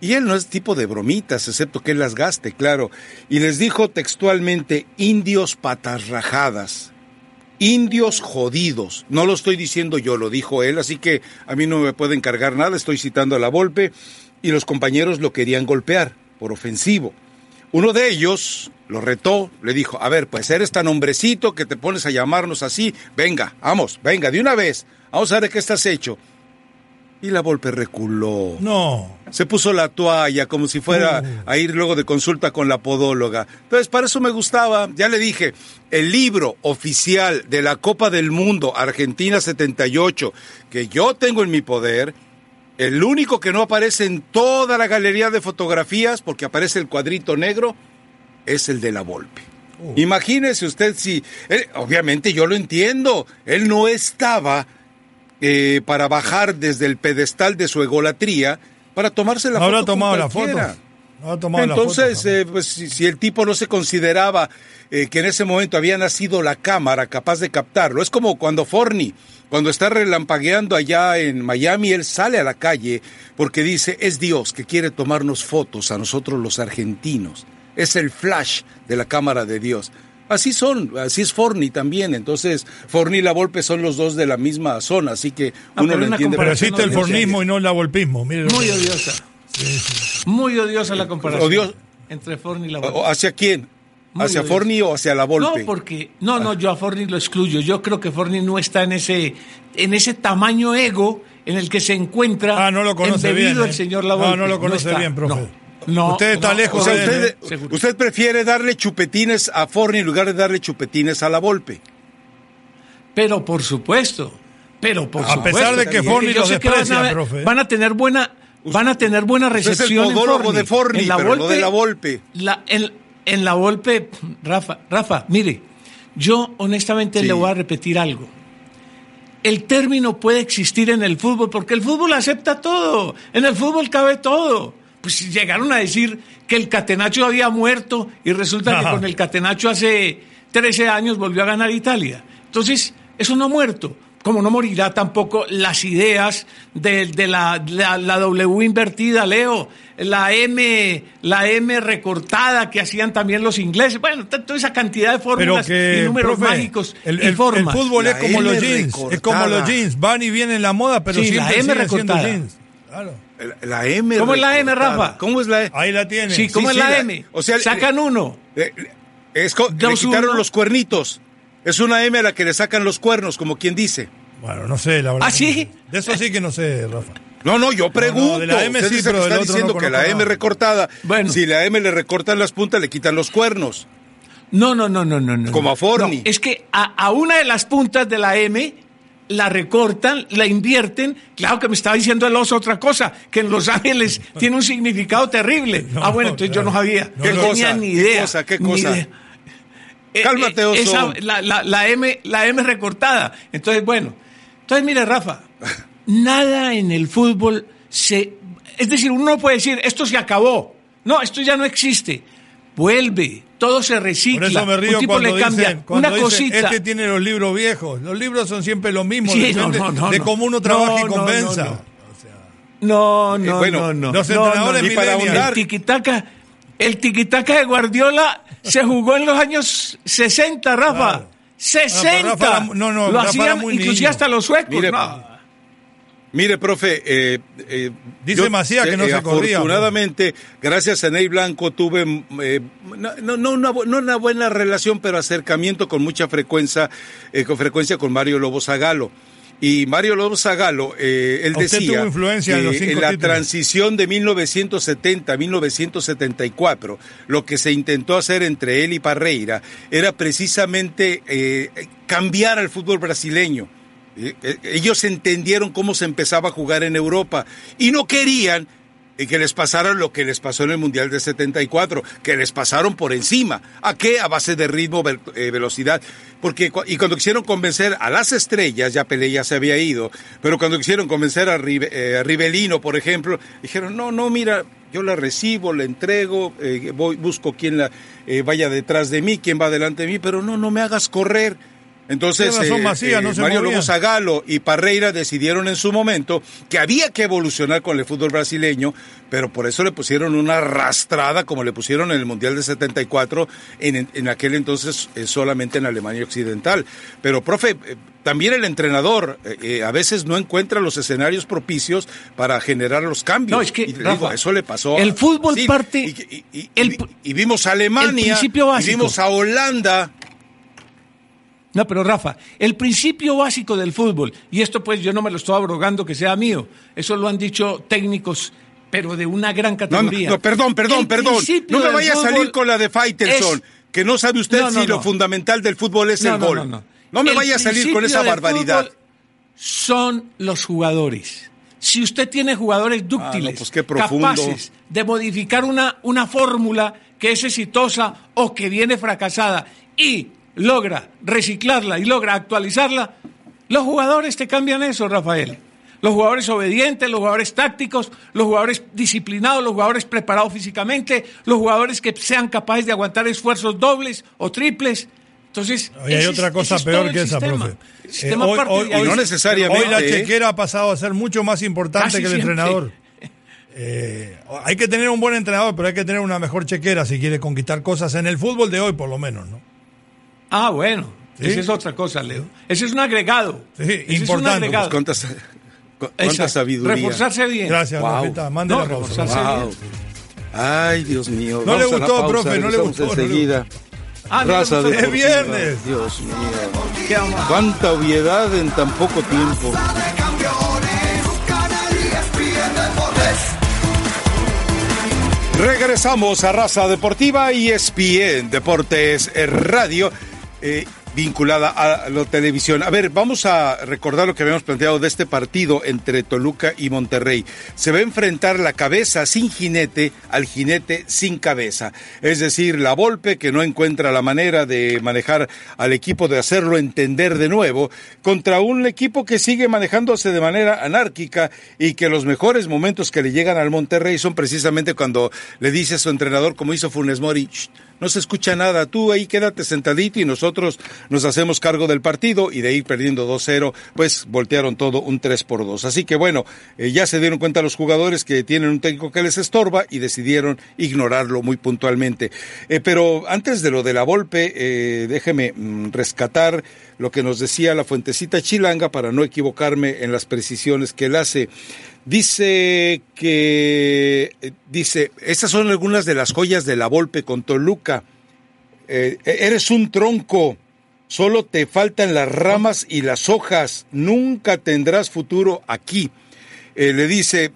Y él no es tipo de bromitas, excepto que él las gaste, claro. Y les dijo textualmente, indios patas rajadas, indios jodidos. No lo estoy diciendo yo, lo dijo él, así que a mí no me puede encargar nada, estoy citando a la Volpe. Y los compañeros lo querían golpear, por ofensivo. Uno de ellos lo retó, le dijo, a ver, pues eres tan hombrecito que te pones a llamarnos así, venga, vamos, venga, de una vez, vamos a ver qué estás hecho. Y la Volpe reculó. No. Se puso la toalla como si fuera a ir luego de consulta con la podóloga. Entonces, para eso me gustaba. Ya le dije, el libro oficial de la Copa del Mundo Argentina 78, que yo tengo en mi poder, el único que no aparece en toda la galería de fotografías, porque aparece el cuadrito negro, es el de la Volpe. Imagínese usted si, él- obviamente yo lo entiendo, él no estaba eh, para bajar desde el pedestal de su egolatría para tomarse la No foto. habrá tomado la foto. No habrá tomado la Entonces, foto. eh, pues, si, si el tipo no se consideraba eh, que en ese momento había nacido la cámara capaz de captarlo, es como cuando Forni, cuando está relampagueando allá en Miami, él sale a la calle porque dice, es Dios que quiere tomarnos fotos a nosotros los argentinos. Es el flash de la cámara de Dios. Así son, así es Forni también. Entonces, Forni y la Volpe son los dos de la misma zona, así que Ah, uno lo una entiende. Pero existe el no fornismo y no el lavolpismo. Mire lo Muy odiosa. Muy odiosa la comparación. Odio- Entre Forni y la Volpe. ¿Hacia quién? Muy ¿Hacia odiosa. Forni o hacia la Volpe? No, porque no, no, yo a Forni lo excluyo. Yo creo que Forni no está en ese en ese tamaño ego en el que se encuentra Ah, no lo conoce bien, el ¿eh? señor No, Lavolpe. no lo conoce bien, profe. No, no, Usted está no, lejos O sea, de él, usted, ¿eh? Usted prefiere darle chupetines a Forni en lugar de darle chupetines a la Volpe. Pero por supuesto, pero por A supuesto. pesar de que Forni los que van a desprecia, profe. Van a tener buena van a tener buena Usted es el recepción en podólogo Forni. de Forni, En la pero no de la Volpe. La, en, en la Volpe, Rafa, Rafa, mire, yo honestamente Sí. le voy a repetir algo. El término puede existir en el fútbol porque el fútbol acepta todo. En el fútbol cabe todo. Pues llegaron a decir que el Catenacho había muerto y resulta que Ajá. con el Catenacho hace 13 años volvió a ganar Italia. Entonces, eso no ha muerto. como no morirá tampoco las ideas de, de la, la- la W invertida, Leo, la M, la M recortada que hacían también los ingleses. Bueno, toda esa cantidad de fórmulas que, y números profe, mágicos el, y el- formas. el fútbol La es como los M jeans, es como los jeans, van y vienen en la moda, pero Sí, la siempre M siguen siendo recortada. jeans. Claro. La, la M. ¿Cómo es la M, recortada. Rafa? ¿Cómo es la M? Ahí la tiene. Sí, ¿cómo Sí, es sí, la la- M? o sea, Sacan uno. Es le Dos, quitaron uno. los cuernitos. Es una M a la que le sacan los cuernos, como quien dice. Bueno, no sé, la verdad. ¿Ah, sí? De eso sí que no sé, Rafa. No, no, yo pregunto. de la M Usted sí, pero del está otro diciendo no que la M nada. recortada, Bueno. si la M le recortan las puntas, le quitan los cuernos. No, no, no, no, no. no. Como a Forni. No, es que a, a una de las puntas de la M la recortan, la invierten. Claro que me estaba diciendo el oso otra cosa, que en Los Ángeles tiene un significado terrible. No, ah, bueno, entonces yo no sabía. No, ¿Qué no cosa? tenía ni ¿Qué idea. cosa? ¿Qué cosa? idea. Eh, Cálmate, eh, oso. esa- la, la- la M, la M recortada. Entonces, bueno. Entonces, mire, Rafa, nada en el fútbol se... Es decir, uno no puede decir, esto se acabó. No, esto ya no existe. Vuelve, todo se recicla. Por eso me río Un tipo cuando le cambia dicen, cuando una dicen, cosita. este tiene los libros viejos. Los libros son siempre los mismos, Sí, depende no, no, no, de no. cómo uno trabaje No, y convenza. no, no. No, no, Eh, bueno, no, no. los no, entrenadores para ahondar- El tiquitaca, el tiquitaca de Guardiola se jugó en los años 60, Rafa. Claro. 60. Ah, Rafa no, no, Lo Rafa hacían inclusive niño. hasta los suecos. Mire, no. Mire, profe, eh, eh, Dice Macías que no se corría, Afortunadamente, gracias a Ney Blanco tuve eh, no, una, bu- no una buena relación, pero acercamiento con mucha frecuencia, eh, con frecuencia con Mario Lobo Zagalo. Y Mario Lobo Zagalo, eh, él ¿A usted decía tuvo influencia en los cinco la títulos? transición de 1970 a 1974, lo que se intentó hacer entre él y Parreira era precisamente eh, cambiar al fútbol brasileño. Eh, eh, Ellos entendieron cómo se empezaba a jugar en Europa y no querían eh, que les pasara lo que les pasó en el Mundial de 74, que les pasaron por encima. ¿A qué? A base de ritmo, ve- velocidad. Porque, y cuando quisieron convencer a las estrellas, ya Pelé ya se había ido, pero cuando quisieron convencer a, Rive- eh, a Rivelino, por ejemplo, dijeron, no, no, mira, yo la recibo, la entrego, eh, voy, busco quien la vaya detrás de mí, quien va delante de mí, pero no, no me hagas correr. Entonces, eh, Macías, eh, no se Mario. Lobo Zagalo y Parreira decidieron en su momento que había que evolucionar con el fútbol brasileño, pero por eso le pusieron una arrastrada como le pusieron en el Mundial de 74, en, en aquel entonces eh, solamente en Alemania Occidental. Pero, profe, eh, también el entrenador a veces no encuentra los escenarios propicios para generar los cambios. No, es que, Y le Rafa, digo, eso le pasó. a el fútbol parte- Y, y- y- el- y- y vimos a Alemania, principio y vimos a Holanda. No, pero Rafa, el principio básico del fútbol, y esto pues yo no me lo estoy abrogando que sea mío, eso lo han dicho técnicos, pero de una gran No, no, categoría. no, perdón, perdón, El perdón. No me vaya a salir con la de Faitelson, es- que no sabe usted No, si lo fundamental del fútbol es el gol. no, no. me El vaya a salir con esa barbaridad. Son los jugadores. Si usted tiene jugadores dúctiles, Ah, no, pues capaces de modificar una, una fórmula que es exitosa o que viene fracasada y logra reciclarla y logra actualizarla, los jugadores te cambian eso, Rafael. Los jugadores obedientes, los jugadores tácticos, los jugadores disciplinados, los jugadores preparados físicamente, los jugadores que sean capaces de aguantar esfuerzos dobles o triples. Entonces, Y hay otra cosa es peor el que esa, sistema. profe. Eh, hoy- parte hoy- de ahí. y no necesariamente, Hoy la ¿eh? chequera ha pasado a ser mucho más importante Casi que el siempre. entrenador. Eh, hay que tener un buen entrenador, pero hay que tener una mejor chequera si quiere conquistar cosas en el fútbol de hoy, por lo menos, ¿no? Ah, bueno. ¿Sí? Esa es otra cosa, Leo. Ese es un agregado. Sí, Ese es un importante, agregado. Pues cuánta, sabiduría. Reforzarse bien. Gracias, Wow. Rafita. Mande No, la pausa. reforzarse Wow. bien. Ay, Dios mío. No le gustó, profe, no le gustó, Enseguida. Ah, Raza. Es viernes. Dios mío. ¿Qué Cuánta obviedad en tan poco tiempo. de. Regresamos a Raza Deportiva y ESPN Deportes eh, Radio, eh, vinculada a la televisión. A ver, vamos a recordar lo que habíamos planteado de este partido entre Toluca y Monterrey. Se va a enfrentar la cabeza sin jinete al jinete sin cabeza. Es decir, la Volpe que no encuentra la manera de manejar al equipo, de hacerlo entender de nuevo, contra un equipo que sigue manejándose de manera anárquica y que los mejores momentos que le llegan al Monterrey son precisamente cuando le dice a su entrenador, como hizo Funes Mori, "Shh, no se escucha nada. Tú ahí quédate sentadito y nosotros nos hacemos cargo del partido y de ir perdiendo 2-0, pues voltearon todo un 3 por 2. Así que bueno, eh, ya se dieron cuenta los jugadores que tienen un técnico que les estorba y decidieron ignorarlo muy puntualmente. Eh, pero antes de lo de la Volpe, eh, déjeme mm, rescatar lo que nos decía la fuentecita chilanga para no equivocarme en las precisiones que él hace. Dice que, eh, dice, estas son algunas de las joyas de la Volpe con Toluca. Eh, eres un tronco, solo te faltan las ramas y las hojas, nunca tendrás futuro aquí. Eh, le dice,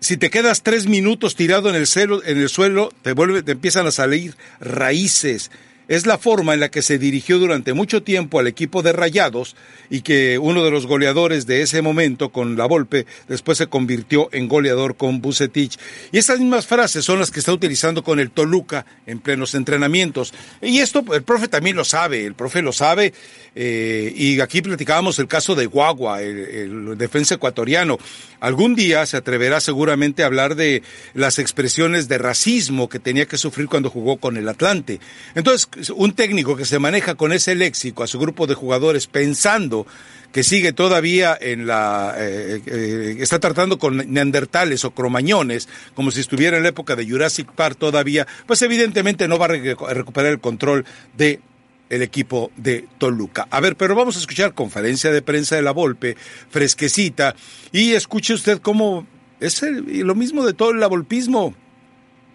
si te quedas tres minutos tirado en el, suelo, en el suelo, te, vuelve, te empiezan a salir raíces es la forma en la que se dirigió durante mucho tiempo al equipo de Rayados y que uno de los goleadores de ese momento con la Volpe después se convirtió en goleador con Bucetich. Y estas mismas frases son las que está utilizando con el Toluca en plenos entrenamientos. Y esto el profe también lo sabe, el profe lo sabe. Eh, y aquí platicábamos el caso de Guagua, el, el defensa ecuatoriano. Algún día se atreverá seguramente a hablar de las expresiones de racismo que tenía que sufrir cuando jugó con el Atlante. Entonces, un técnico que se maneja con ese léxico a su grupo de jugadores pensando que sigue todavía en la eh, eh, está tratando con neandertales o cromañones como si estuviera en la época de Jurassic Park todavía, pues evidentemente no va a recuperar el control de el equipo de Toluca. A ver, pero vamos a escuchar conferencia de prensa de la Volpe, fresquecita, y escuche usted cómo es lo mismo de todo el volpismo.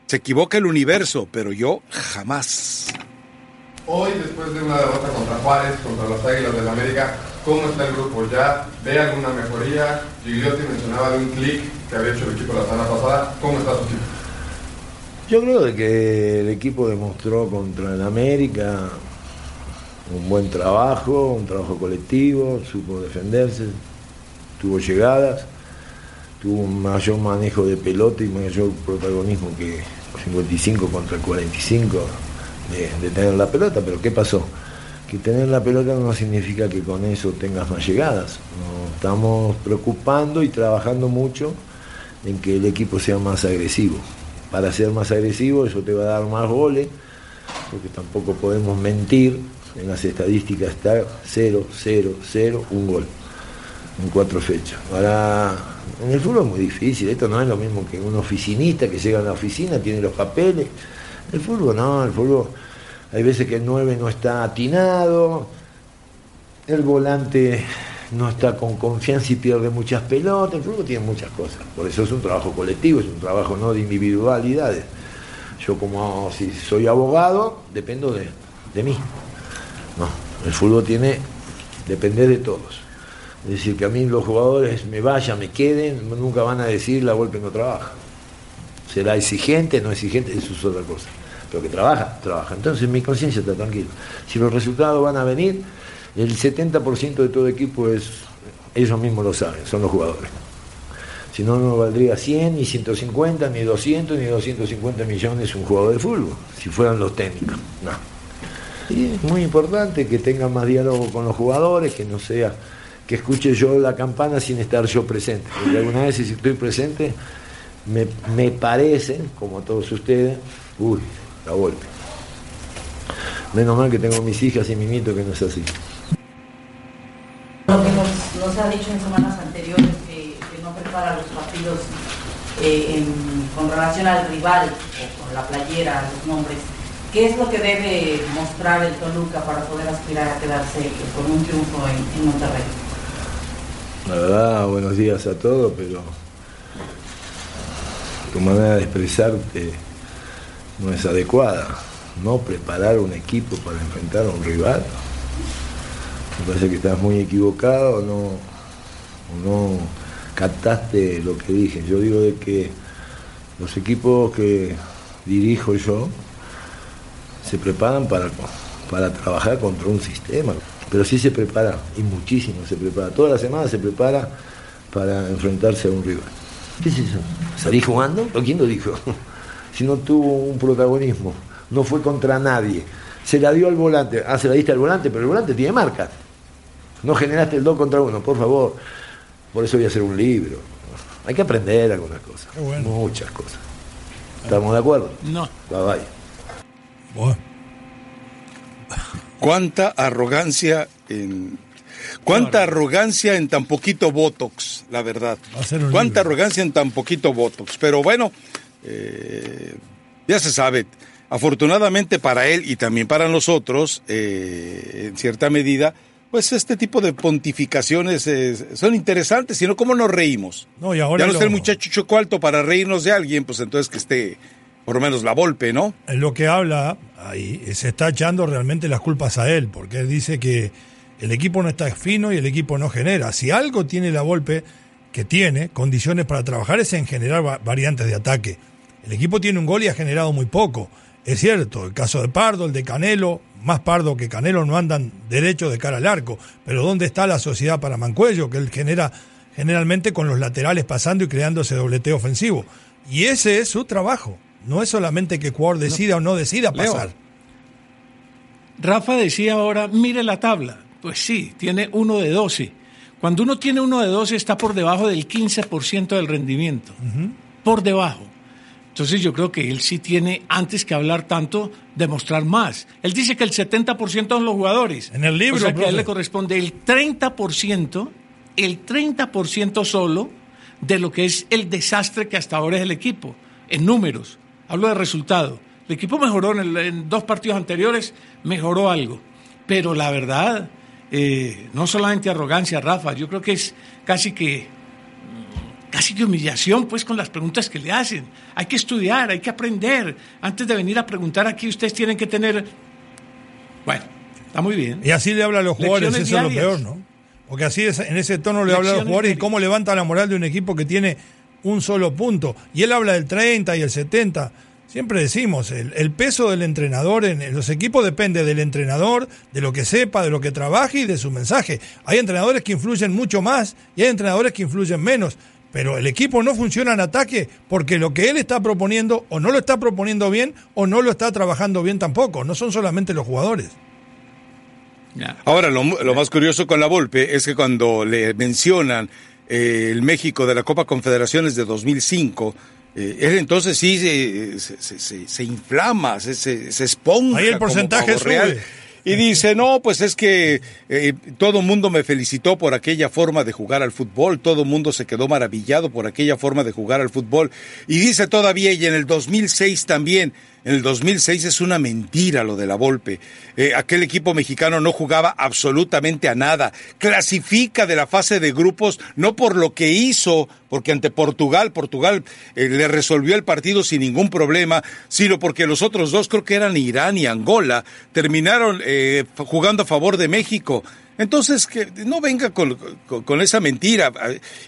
Se equivoca el universo, pero yo jamás. Hoy, después de una derrota contra Juárez, contra los Águilas del América, ¿cómo está el grupo? ¿Ya ve alguna mejoría? Gigliotti mencionaba de un clic que había hecho el equipo la semana pasada. ¿Cómo está su equipo? Yo creo de que el equipo demostró contra el América un buen trabajo, un trabajo colectivo, supo defenderse, tuvo llegadas, tuvo un mayor manejo de pelota y mayor protagonismo que 55 contra el 45 de, tener la pelota, pero ¿qué pasó? Que tener la pelota no significa que con eso tengas más llegadas. Nos estamos preocupando y trabajando mucho en que el equipo sea más agresivo. Para ser más agresivo eso te va a dar más goles, porque tampoco podemos mentir. En las estadísticas está 0, 0, 0, un gol en cuatro fechas. Ahora, en el fútbol es muy difícil, esto no es lo mismo que un oficinista que llega a la oficina, tiene los papeles, el fútbol no, el fútbol hay veces que el 9 no está atinado, el volante no está con confianza y pierde muchas pelotas, el fútbol tiene muchas cosas. Por eso es un trabajo colectivo, es un trabajo no de individualidades. Yo como si soy abogado, dependo de, de mí. No, el fútbol tiene, depender de todos. Es decir, que a mí los jugadores me vayan, me queden, nunca van a decir la golpe no trabaja será exigente, no exigente, eso es otra cosa. Pero que trabaja, trabaja. Entonces mi conciencia está tranquila. Si los resultados van a venir, el 70% de todo equipo es, ellos mismos lo saben, son los jugadores. Si no, no valdría 100, ni 150, ni 200, ni 250 millones un jugador de fútbol, si fueran los técnicos. No. Y es muy importante que tengan más diálogo con los jugadores, que no sea que escuche yo la campana sin estar yo presente. Porque alguna vez si estoy presente, me, me parecen, como todos ustedes, uy, la golpe. Menos mal que tengo mis hijas y mi mito que no es así. Lo que nos, nos ha dicho en semanas anteriores que, que no prepara los partidos eh, en, con relación al rival, o con la playera, los nombres. ¿Qué es lo que debe mostrar el Toluca para poder aspirar a quedarse con un triunfo en, en Monterrey? La verdad, buenos días a todos, pero tu manera de expresarte no es adecuada. No preparar un equipo para enfrentar a un rival. Me parece que estás muy equivocado, no, no captaste lo que dije. Yo digo de que los equipos que dirijo yo se preparan para, para trabajar contra un sistema. Pero sí se prepara, y muchísimo se prepara. Toda la semana se prepara para enfrentarse a un rival. ¿Qué es eso? ¿Salí jugando? ¿O quién lo dijo? Si no tuvo un protagonismo, no fue contra nadie. Se la dio al volante. Ah, se la diste al volante, pero el volante tiene marca. No generaste el 2 contra 1, por favor. Por eso voy a hacer un libro. Hay que aprender algunas cosas. Muchas cosas. ¿Estamos de acuerdo? No. Bye bye. Cuánta arrogancia en cuánta arrogancia en tan poquito botox, la verdad. Cuánta libro. arrogancia en tan poquito botox. Pero bueno, eh, ya se sabe. Afortunadamente para él y también para nosotros, eh, en cierta medida, pues este tipo de pontificaciones eh, son interesantes, sino cómo nos reímos. No, y ahora ya no lo- está el muchacho choco alto para reírnos de alguien, pues entonces que esté por lo menos la golpe, ¿no? En lo que habla ahí, se está echando realmente las culpas a él, porque él dice que el equipo no está fino y el equipo no genera. Si algo tiene la golpe que tiene condiciones para trabajar es en generar va- variantes de ataque. El equipo tiene un gol y ha generado muy poco. Es cierto, el caso de Pardo, el de Canelo, más Pardo que Canelo no andan derecho de cara al arco, pero ¿dónde está la sociedad para Mancuello que él genera generalmente con los laterales pasando y creando ese dobleteo ofensivo? Y ese es su trabajo. No es solamente que el jugador decida o no decida Leo. pasar. Rafa decía ahora, mire la tabla. Pues sí, tiene uno de 12. Cuando uno tiene uno de 12 está por debajo del 15% del rendimiento. Por debajo. Entonces yo creo que él sí tiene, antes que hablar tanto, demostrar más. Él dice que el 70% son los jugadores. En el libro, O sea que a él le corresponde el 30%, el 30% solo de lo que es el desastre que hasta ahora es el equipo, en números. Hablo de resultado. El equipo mejoró en, el- en dos partidos anteriores, mejoró algo. Pero la verdad, eh, no solamente arrogancia, Rafa, yo creo que es casi que casi que humillación, pues, con las preguntas que le hacen. Hay que estudiar, hay que aprender. Antes de venir a preguntar aquí, ustedes tienen que tener. Bueno, está muy bien. Y así le habla a los jugadores, eso Lecciones es lo diarias. peor, ¿no? Porque así es, en ese tono le habla a los Lecciones jugadores y diarias. cómo levanta la moral de un equipo que tiene un solo punto. Y él habla del 30 y el 70. Siempre decimos, el, el peso del entrenador en, en los equipos depende del entrenador, de lo que sepa, de lo que trabaje y de su mensaje. Hay entrenadores que influyen mucho más y hay entrenadores que influyen menos. Pero el equipo no funciona en ataque porque lo que él está proponiendo o no lo está proponiendo bien o no lo está trabajando bien tampoco. No son solamente los jugadores. Ahora, lo, lo más curioso con la Volpe es que cuando le mencionan eh, el México de la Copa Confederaciones de 2005, eh, él entonces sí se, se- se- se- inflama, se, se, se esponja. Ahí el como porcentaje pavo real. Y dice, no, pues es que eh, todo el mundo me felicitó por aquella forma de jugar al fútbol, todo el mundo se quedó maravillado por aquella forma de jugar al fútbol. Y dice todavía, y en el 2006 también, en el 2006 es una mentira lo de la Volpe. Eh, aquel equipo mexicano no jugaba absolutamente a nada. Clasifica de la fase de grupos no por lo que hizo, porque ante Portugal, Portugal eh, le resolvió el partido sin ningún problema, sino porque los otros dos, creo que eran Irán y Angola, terminaron eh, jugando a favor de México. Entonces, que no venga con, con- con esa mentira.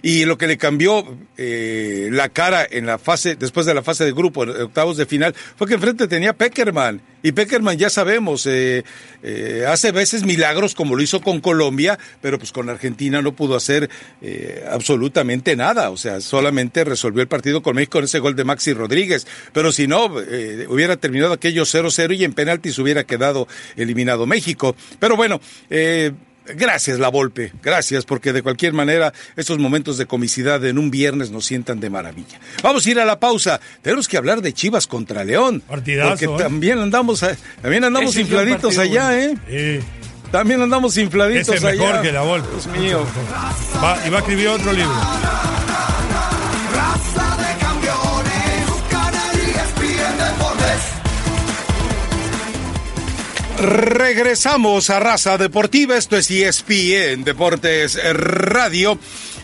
Y lo que le cambió eh, la cara en la fase, después de la fase de grupo, en octavos de final, fue que enfrente tenía Peckerman. Y Peckerman, ya sabemos, eh, eh, hace veces milagros como lo hizo con Colombia, pero pues con Argentina no pudo hacer eh, absolutamente nada. O sea, solamente resolvió el partido con México con ese gol de Maxi Rodríguez. Pero si no, eh, hubiera terminado aquello 0-0 y en penaltis hubiera quedado eliminado México. Pero bueno, eh, Gracias, La Volpe, gracias, porque de cualquier manera estos momentos de comicidad en un viernes nos sientan de maravilla. Vamos a ir a la pausa. Tenemos que hablar de Chivas contra León. Partidazo, Porque ¿eh? también andamos, también andamos Ese infladitos partido allá, ¿eh? Eh, También andamos infladitos ese es mejor allá. que la Volpe. Dios mío. Va- y va a escribir otro libro. Raza de campeones, Canal ESPN Deportes. Regresamos a Raza Deportiva, esto es ESPN Deportes Radio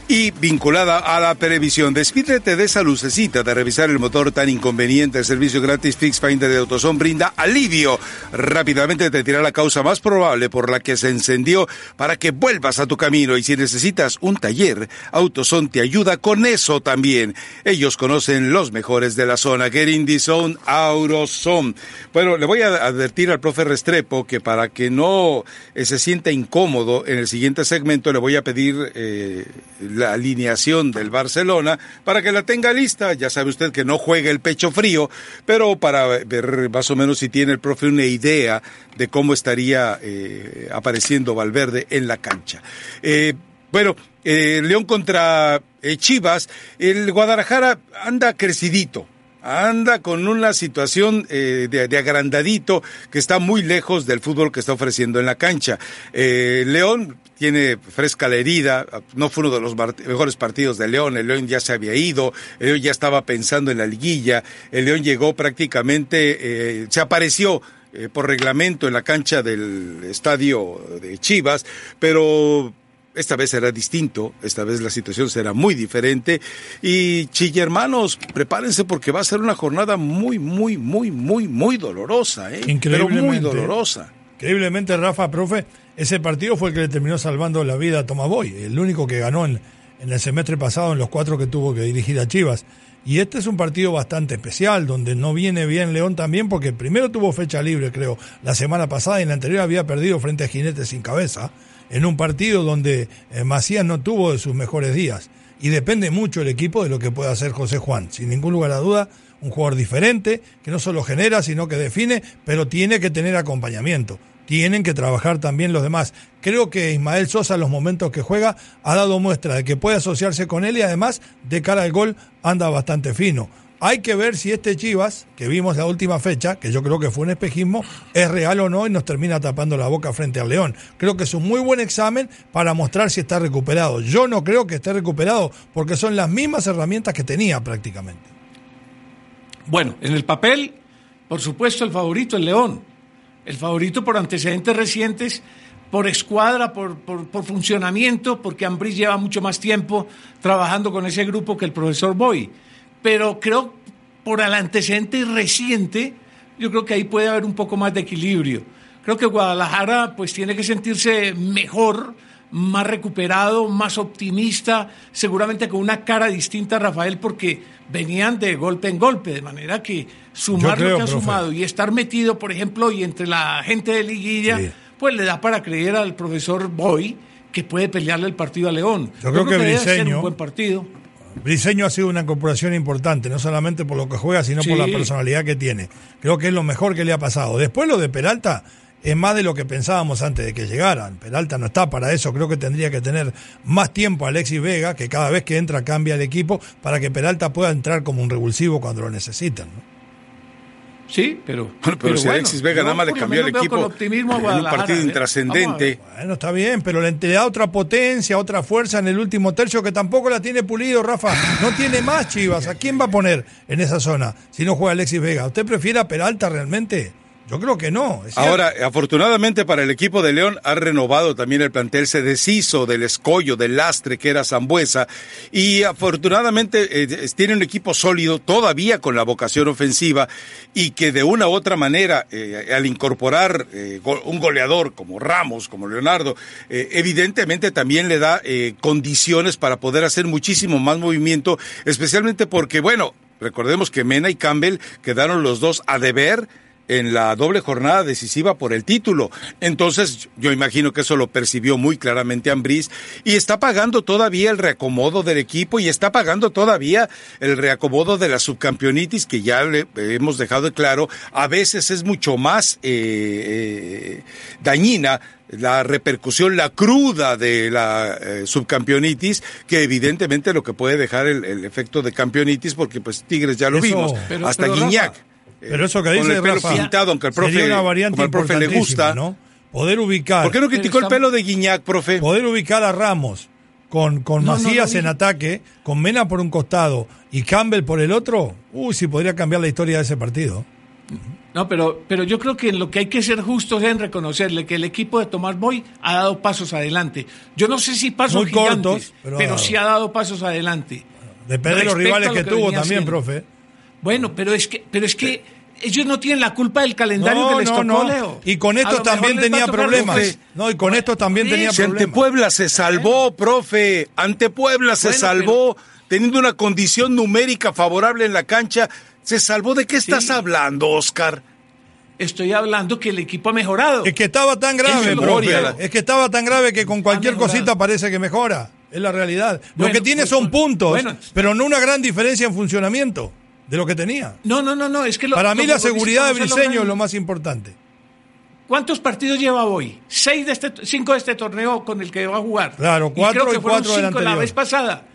y vinculada a la televisión. Despídete de esa lucecita de revisar el motor tan inconveniente. El servicio gratis Fix Finder de AutoZone brinda alivio. Rápidamente te dirá la causa más probable por la que se encendió para que vuelvas a tu camino. Y si necesitas un taller, AutoZone te ayuda con eso también. Ellos conocen los mejores de la zona. Get in the zone, AutoZone. Bueno, le voy a advertir al profe Restrepo que para que no eh, se sienta incómodo en el siguiente segmento le voy a pedir eh, la alineación del Barcelona para que la tenga lista. Ya sabe usted que no juega el pecho frío, pero para ver más o menos si tiene el profe una idea de cómo estaría eh, apareciendo Valverde en la cancha. Eh, bueno, eh, León contra eh, Chivas, el Guadalajara anda crecidito anda con una situación eh, de, agrandadito que está muy lejos del fútbol que está ofreciendo en la cancha. Eh, León tiene fresca la herida, no fue uno de los mejores partidos de León, el León ya se había ido, el León ya estaba pensando en la liguilla, el León llegó prácticamente, eh, se apareció por reglamento en la cancha del estadio de Chivas, pero esta vez será distinto, esta vez la situación será muy diferente. Y Chilla hermanos, prepárense porque va a ser una jornada muy, muy, muy, muy, muy dolorosa, ¿eh? Pero muy Increíblemente. dolorosa. Increíblemente, Rafa, profe, ese partido fue el que le terminó salvando la vida a Tomás Boy, el único que ganó en, en el semestre pasado en los cuatro que tuvo que dirigir a Chivas. Y este es un partido bastante especial, donde no viene bien León también, porque primero tuvo fecha libre, creo, la semana pasada y en la anterior había perdido frente a Jinetes sin cabeza, en un partido donde eh, Macías no tuvo de sus mejores días. Y depende mucho el equipo de lo que pueda hacer José Juan. Sin ningún lugar a duda, un jugador diferente, que no solo genera, sino que define, pero tiene que tener acompañamiento. Tienen que trabajar también los demás. Creo que Ismael Sosa, en los momentos que juega, ha dado muestra de que puede asociarse con él y además, de cara al gol, anda bastante fino. Hay que ver si este Chivas, que vimos la última fecha, que yo creo que fue un espejismo, es real o no y nos termina tapando la boca frente al León. Creo que es un muy buen examen para mostrar si está recuperado. Yo no creo que esté recuperado porque son las mismas herramientas que tenía prácticamente. Bueno, en el papel, por supuesto, el favorito es León. El favorito por antecedentes recientes, por escuadra, por, funcionamiento, porque Ambris lleva mucho más tiempo trabajando con ese grupo que el profesor Boy. Pero creo, por el antecedente reciente, yo creo que ahí puede haber un poco más de equilibrio. Creo que Guadalajara pues tiene que sentirse mejor, más recuperado, más optimista, seguramente con una cara distinta, Rafael, porque venían de golpe en golpe, de manera que sumar creo, lo que han profe. sumado y estar metido, por ejemplo, y entre la gente de liguilla, Sí. pues le da para creer al profesor Boy que puede pelearle el partido a León. Yo creo que debe ser un buen partido. Briseño ha sido una incorporación importante, no solamente por lo que juega, sino por la personalidad que tiene. Creo que es lo mejor que le ha pasado. Después lo de Peralta es más de lo que pensábamos antes de que llegaran. Peralta no está para eso, creo que tendría que tener más tiempo Alexis Vega, que cada vez que entra cambia el equipo, para que Peralta pueda entrar como un revulsivo cuando lo necesitan. ¿no? Sí, pero. Bueno, pero, si Alexis Vega nada más le cambió el equipo con optimismo a en un partido ¿eh? intrascendente. Bueno, está bien, pero le le da otra potencia, otra fuerza en el último tercio que tampoco la tiene pulido, Rafa. No tiene más Chivas. ¿A quién va a poner en esa zona si no juega Alexis Vega? ¿Usted prefiere a Peralta realmente? Yo creo que no. Ahora, afortunadamente para el equipo de León, ha renovado también el plantel, se deshizo del escollo, del lastre que era Zambuesa, y afortunadamente eh, tiene un equipo sólido, todavía con la vocación ofensiva, y que de una u otra manera, eh, al incorporar eh, un goleador como Ramos, como Leonardo, evidentemente también le da condiciones para poder hacer muchísimo más movimiento, especialmente porque, bueno, recordemos que Mena y Campbell quedaron los dos a deber en la doble jornada decisiva por el título. Entonces, yo imagino que eso lo percibió muy claramente Ambriz y está pagando todavía el reacomodo del equipo y está pagando todavía el reacomodo de la subcampeonitis que ya le hemos dejado claro, a veces es mucho más eh, eh, dañina la repercusión, la cruda de la eh, subcampeonitis, que evidentemente lo que puede dejar el, el efecto de campeonitis, porque pues Tigres ya lo Eso- vimos, Pero- hasta pero, Rafa, Guiñac. Pero eso que con dice el pelo Rafa, pintado, aunque el profe, una variante como al profe le gusta. ¿no? Poder ubicar, ¿Por qué no criticó el pelo de Guiñac, profe? poder ubicar a Ramos con, con No, Macías no, en ataque, con Mena por un costado y Campbell por el otro, uy, si podría cambiar la historia de ese partido. No, pero, pero yo creo que en lo que hay que ser justos es en reconocerle que el equipo de Tomás Boy ha dado pasos adelante. Yo no sé si pasos Muy gigantes, cortos, pero pero, ha dado. sí ha dado pasos adelante. Depende de los rivales que, que tuvo también, haciendo. profe. Bueno, pero es que, pero es que ellos no tienen la culpa del calendario que les tocó, Leo. Y con esto también tenía problemas. No, y con esto también tenía Si ante problemas. Puebla se salvó, profe, ante Puebla se Bueno, salvó, teniendo una condición numérica favorable en la cancha, se salvó. ¿De qué estás hablando, Oscar? Estoy hablando que el equipo ha mejorado. Es que estaba tan grave, profe. Es que estaba tan grave que con cualquier cosita parece que mejora. Es la realidad. Lo que tiene pues, son pues, puntos, bueno. pero no una gran diferencia en funcionamiento de lo que tenía. No, no, no, no, es que lo- Para mí la seguridad de Briseño es lo más importante. ¿Cuántos partidos lleva hoy? Seis de este, cinco de este torneo con el que va a jugar. Claro, Y cuatro creo que y fueron cuatro cinco la vez pasada.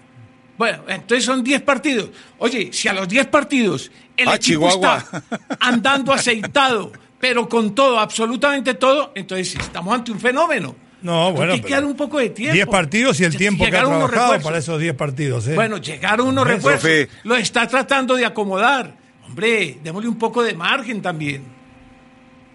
Bueno, entonces son 10 partidos. Oye, si a los 10 partidos el Ah, equipo Chihuahua. está andando aceitado, pero con todo, absolutamente todo, entonces estamos ante un fenómeno. No, bueno. Hay que pero dar un poco de tiempo. 10 partidos y el tiempo que ha trabajado refuerzos. para esos 10 partidos. ¿eh? Bueno, llegaron unos Profe. refuerzos. Lo está tratando de acomodar. Hombre, démosle un poco de margen también.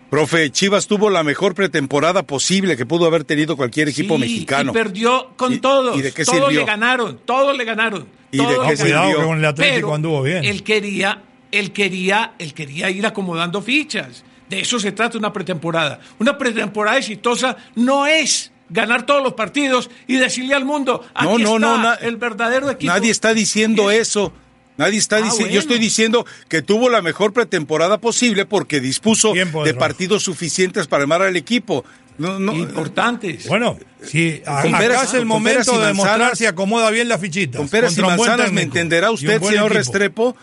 Profe, Chivas tuvo la mejor pretemporada posible que pudo haber tenido cualquier equipo Sí, mexicano. Y perdió con ¿Y- todos. y de qué todos sirvió? le ganaron, todos le ganaron. ¿Y de qué sirvió? ganaron. Cuidado que con el Atlético Pero anduvo bien. Él quería, él quería, él quería ir acomodando fichas. De eso se trata una pretemporada. Una pretemporada exitosa no es ganar todos los partidos y decirle al mundo, aquí No, no, está no, na- el verdadero equipo. Nadie está diciendo eso. Nadie está Ah, diciendo. bueno. Yo estoy diciendo que tuvo la mejor pretemporada posible porque dispuso Tiempo de partidos suficientes para armar al equipo. No, no, Importantes. Bueno, si a- Con acá es el momento de demostrar si acomoda bien la fichita. con peras y manzanas me entenderá usted, señor equipo. Restrepo.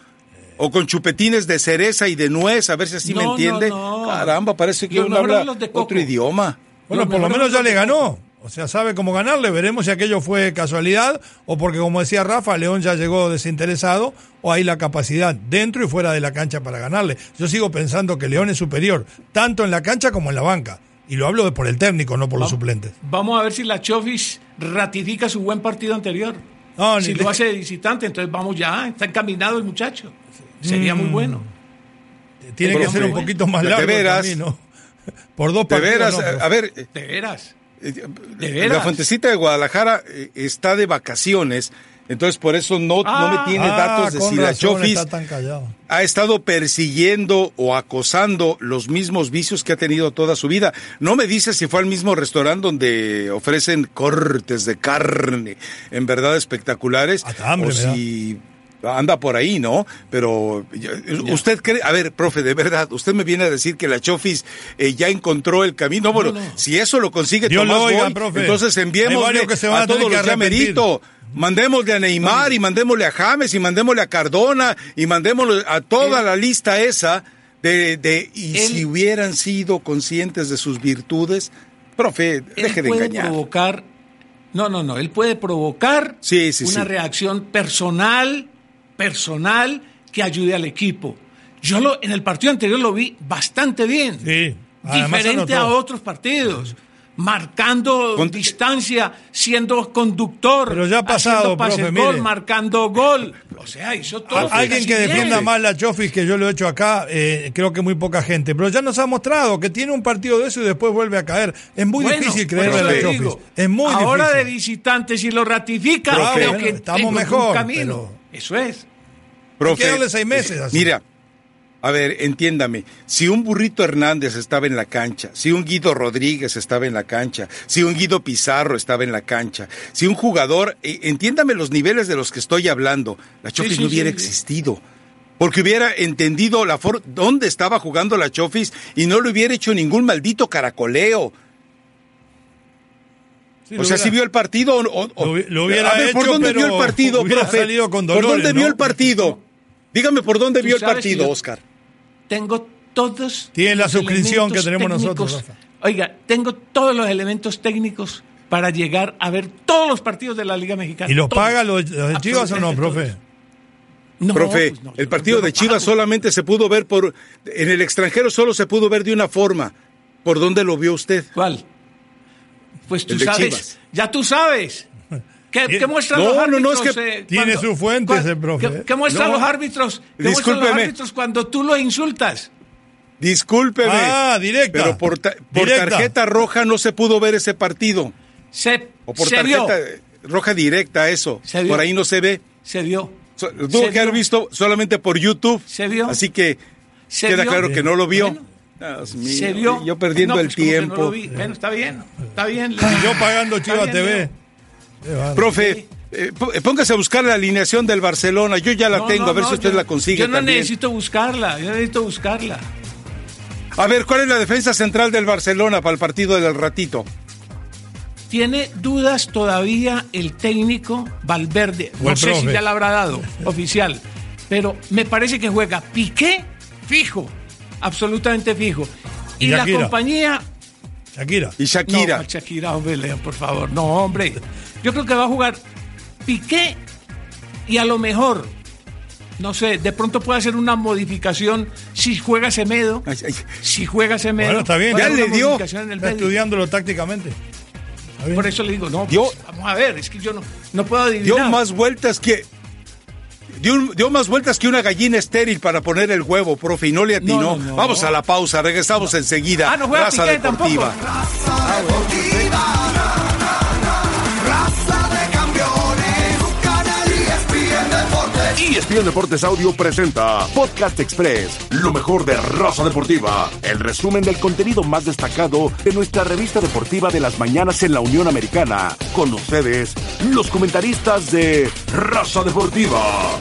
O con chupetines de cereza y de nuez, a ver si así me entiende. no, no. Caramba, parece que Los uno habla de otro idioma. Bueno, Los por lo menos ya le ganó. O sea, sabe cómo ganarle. Veremos si aquello fue casualidad o porque, como decía Rafa, León ya llegó desinteresado o hay la capacidad dentro y fuera de la cancha para ganarle. Yo sigo pensando que León es superior, tanto en la cancha como en la banca. Y lo hablo de por el técnico, no por los suplentes. Vamos a ver si la Chofis ratifica su buen partido anterior. No, si le- lo hace de visitante, entonces vamos ya, está encaminado el muchacho. Sería muy bueno. Tiene Pero, que ser un poquito más de largo el veras. camino. Por dos De partidos. veras, no, pero- a ver, eh, De veras. eh, De veras. la Fuentecita de Guadalajara eh, está de vacaciones, entonces por eso no, no me Ah. tiene Ah, datos de si la Chofis ha estado persiguiendo o acosando los mismos vicios que ha tenido toda su vida. No me dice si fue al mismo restaurante donde ofrecen cortes de carne, en verdad espectaculares, o si anda por ahí, ¿no? Pero ya- usted cree, a ver, profe, de verdad, usted me viene a decir que la Chofis eh, ya encontró el camino. Bueno, si eso lo consigue Dios Tomás lo oiga, Boy, profe. entonces enviémosle que se a todos los. Amerito. Mandémosle a Neymar y mandémosle a James y mandémosle a Cardona y mandémosle a toda la lista esa de, de y si hubieran sido conscientes de sus virtudes, profe, deje de puede engañar. provocar. No, no, no. Él puede provocar Sí, sí, una sí. reacción personal, personal, que ayude al equipo. Yo lo, en el partido anterior lo vi bastante bien. Sí. Diferente a otros partidos. Marcando Con- distancia, siendo conductor, Pero ya ha pasado, haciendo pases profe, gol, mire. marcando gol. O sea, hizo todo. Alguien que defienda más la Chofis que yo lo he hecho acá, eh, creo que muy poca gente. Pero ya nos ha mostrado que tiene un partido de eso y después vuelve a caer. Es muy Bueno, difícil creerle a la Chofis. Es muy Ahora difícil. de visitante, si lo ratifica, Profe. creo que estamos mejor, camino. pero- Eso es. Profe, seis meses, así. Mira, a ver, entiéndame. Si un burrito Hernández estaba en la cancha, si un Guido Rodríguez estaba en la cancha, si un Guido Pizarro estaba en la cancha, si un jugador, eh, entiéndame los niveles de los que estoy hablando, la Chofis sí, no hubiera sí, existido. Porque hubiera entendido la for dónde estaba jugando la Chofis y no le hubiera hecho ningún maldito caracoleo. Sí, o sea, si vio el partido o, o- Lo hubi- lo hubiera a ver, ¿por hecho, dónde vio el partido, profe? salido con ¿Por dónde vio el partido? Dígame por dónde vio el partido, yo- Oscar. Tengo todos. Tiene la los suscripción que tenemos nosotros. Rafa. Oiga, tengo todos los elementos técnicos para llegar a ver todos los partidos de la Liga Mexicana. ¿Y los Todos. paga los, Chivas o no, profe? No, Profe, pues no, el partido no de Chivas solamente se pudo ver por... En el extranjero solo se pudo ver de una forma. ¿Por dónde lo vio usted? ¿Cuál? Pues tú El sabes. Chivas. Ya tú sabes. ¿Qué, qué muestran No, los no, árbitros? no, es que eh, tiene sus fuentes cuan- el profe, ¿Qué, qué muestran No. los árbitros? ¿Qué muestran los Discúlpeme. árbitros cuando tú los insultas? Discúlpeme. Ah, directa. Pero por, ta- por Directa. tarjeta roja no se pudo ver ese partido. Se, O por se vio. tarjeta eh, roja directa, eso. Se vio. Por ahí no se ve. Se vio. So- lo Se tuvo que haber vio. visto solamente por YouTube. Se vio. Así que Se queda vio. claro que no lo vio. Bueno, Dios mío, se vio. Yo perdiendo No, el pues, que tiempo. no lo vi. Bueno, está bien. Está bien. Y yo pagando Está Chivas bien, Profe, eh, p- póngase a buscar la alineación del Barcelona. Yo ya la No, tengo, no, a ver no, si usted yo- la consigue Yo no también. necesito buscarla. Yo necesito buscarla. A ver, ¿cuál es la defensa central del Barcelona para el partido del ratito? Tiene dudas todavía el técnico Valverde. Buen No sé si profe. ya la habrá dado, oficial. Pero me parece que juega Piqué fijo, absolutamente fijo. Y, Y la compañía. Shakira. Y Shakira. No, Shakira, hombre, Leo, por favor. No, hombre. Yo creo que va a jugar Piqué y a lo mejor, no sé, de pronto puede hacer una modificación si juega Semedo, Ay, ay. si juega Semedo. Bueno, está bien. Ya le dio. Está estudiándolo tácticamente. Por eso le digo, no, Dio- pues, vamos a ver, es que yo no, no puedo adivinar. Dio más vueltas que. Dio, dio más vueltas que una gallina estéril para poner el huevo, profe, y no le atinó. No, no, no. Vamos a la pausa, regresamos enseguida. Ah, no juega Raza Piqué Deportiva. Raza de campeones, ESPN Deportes. ESPN Deportes Audio presenta Podcast Express, lo mejor de Raza Deportiva, el resumen del contenido más destacado de nuestra revista deportiva de las mañanas en la Unión Americana. Con ustedes, los comentaristas de Raza Deportiva.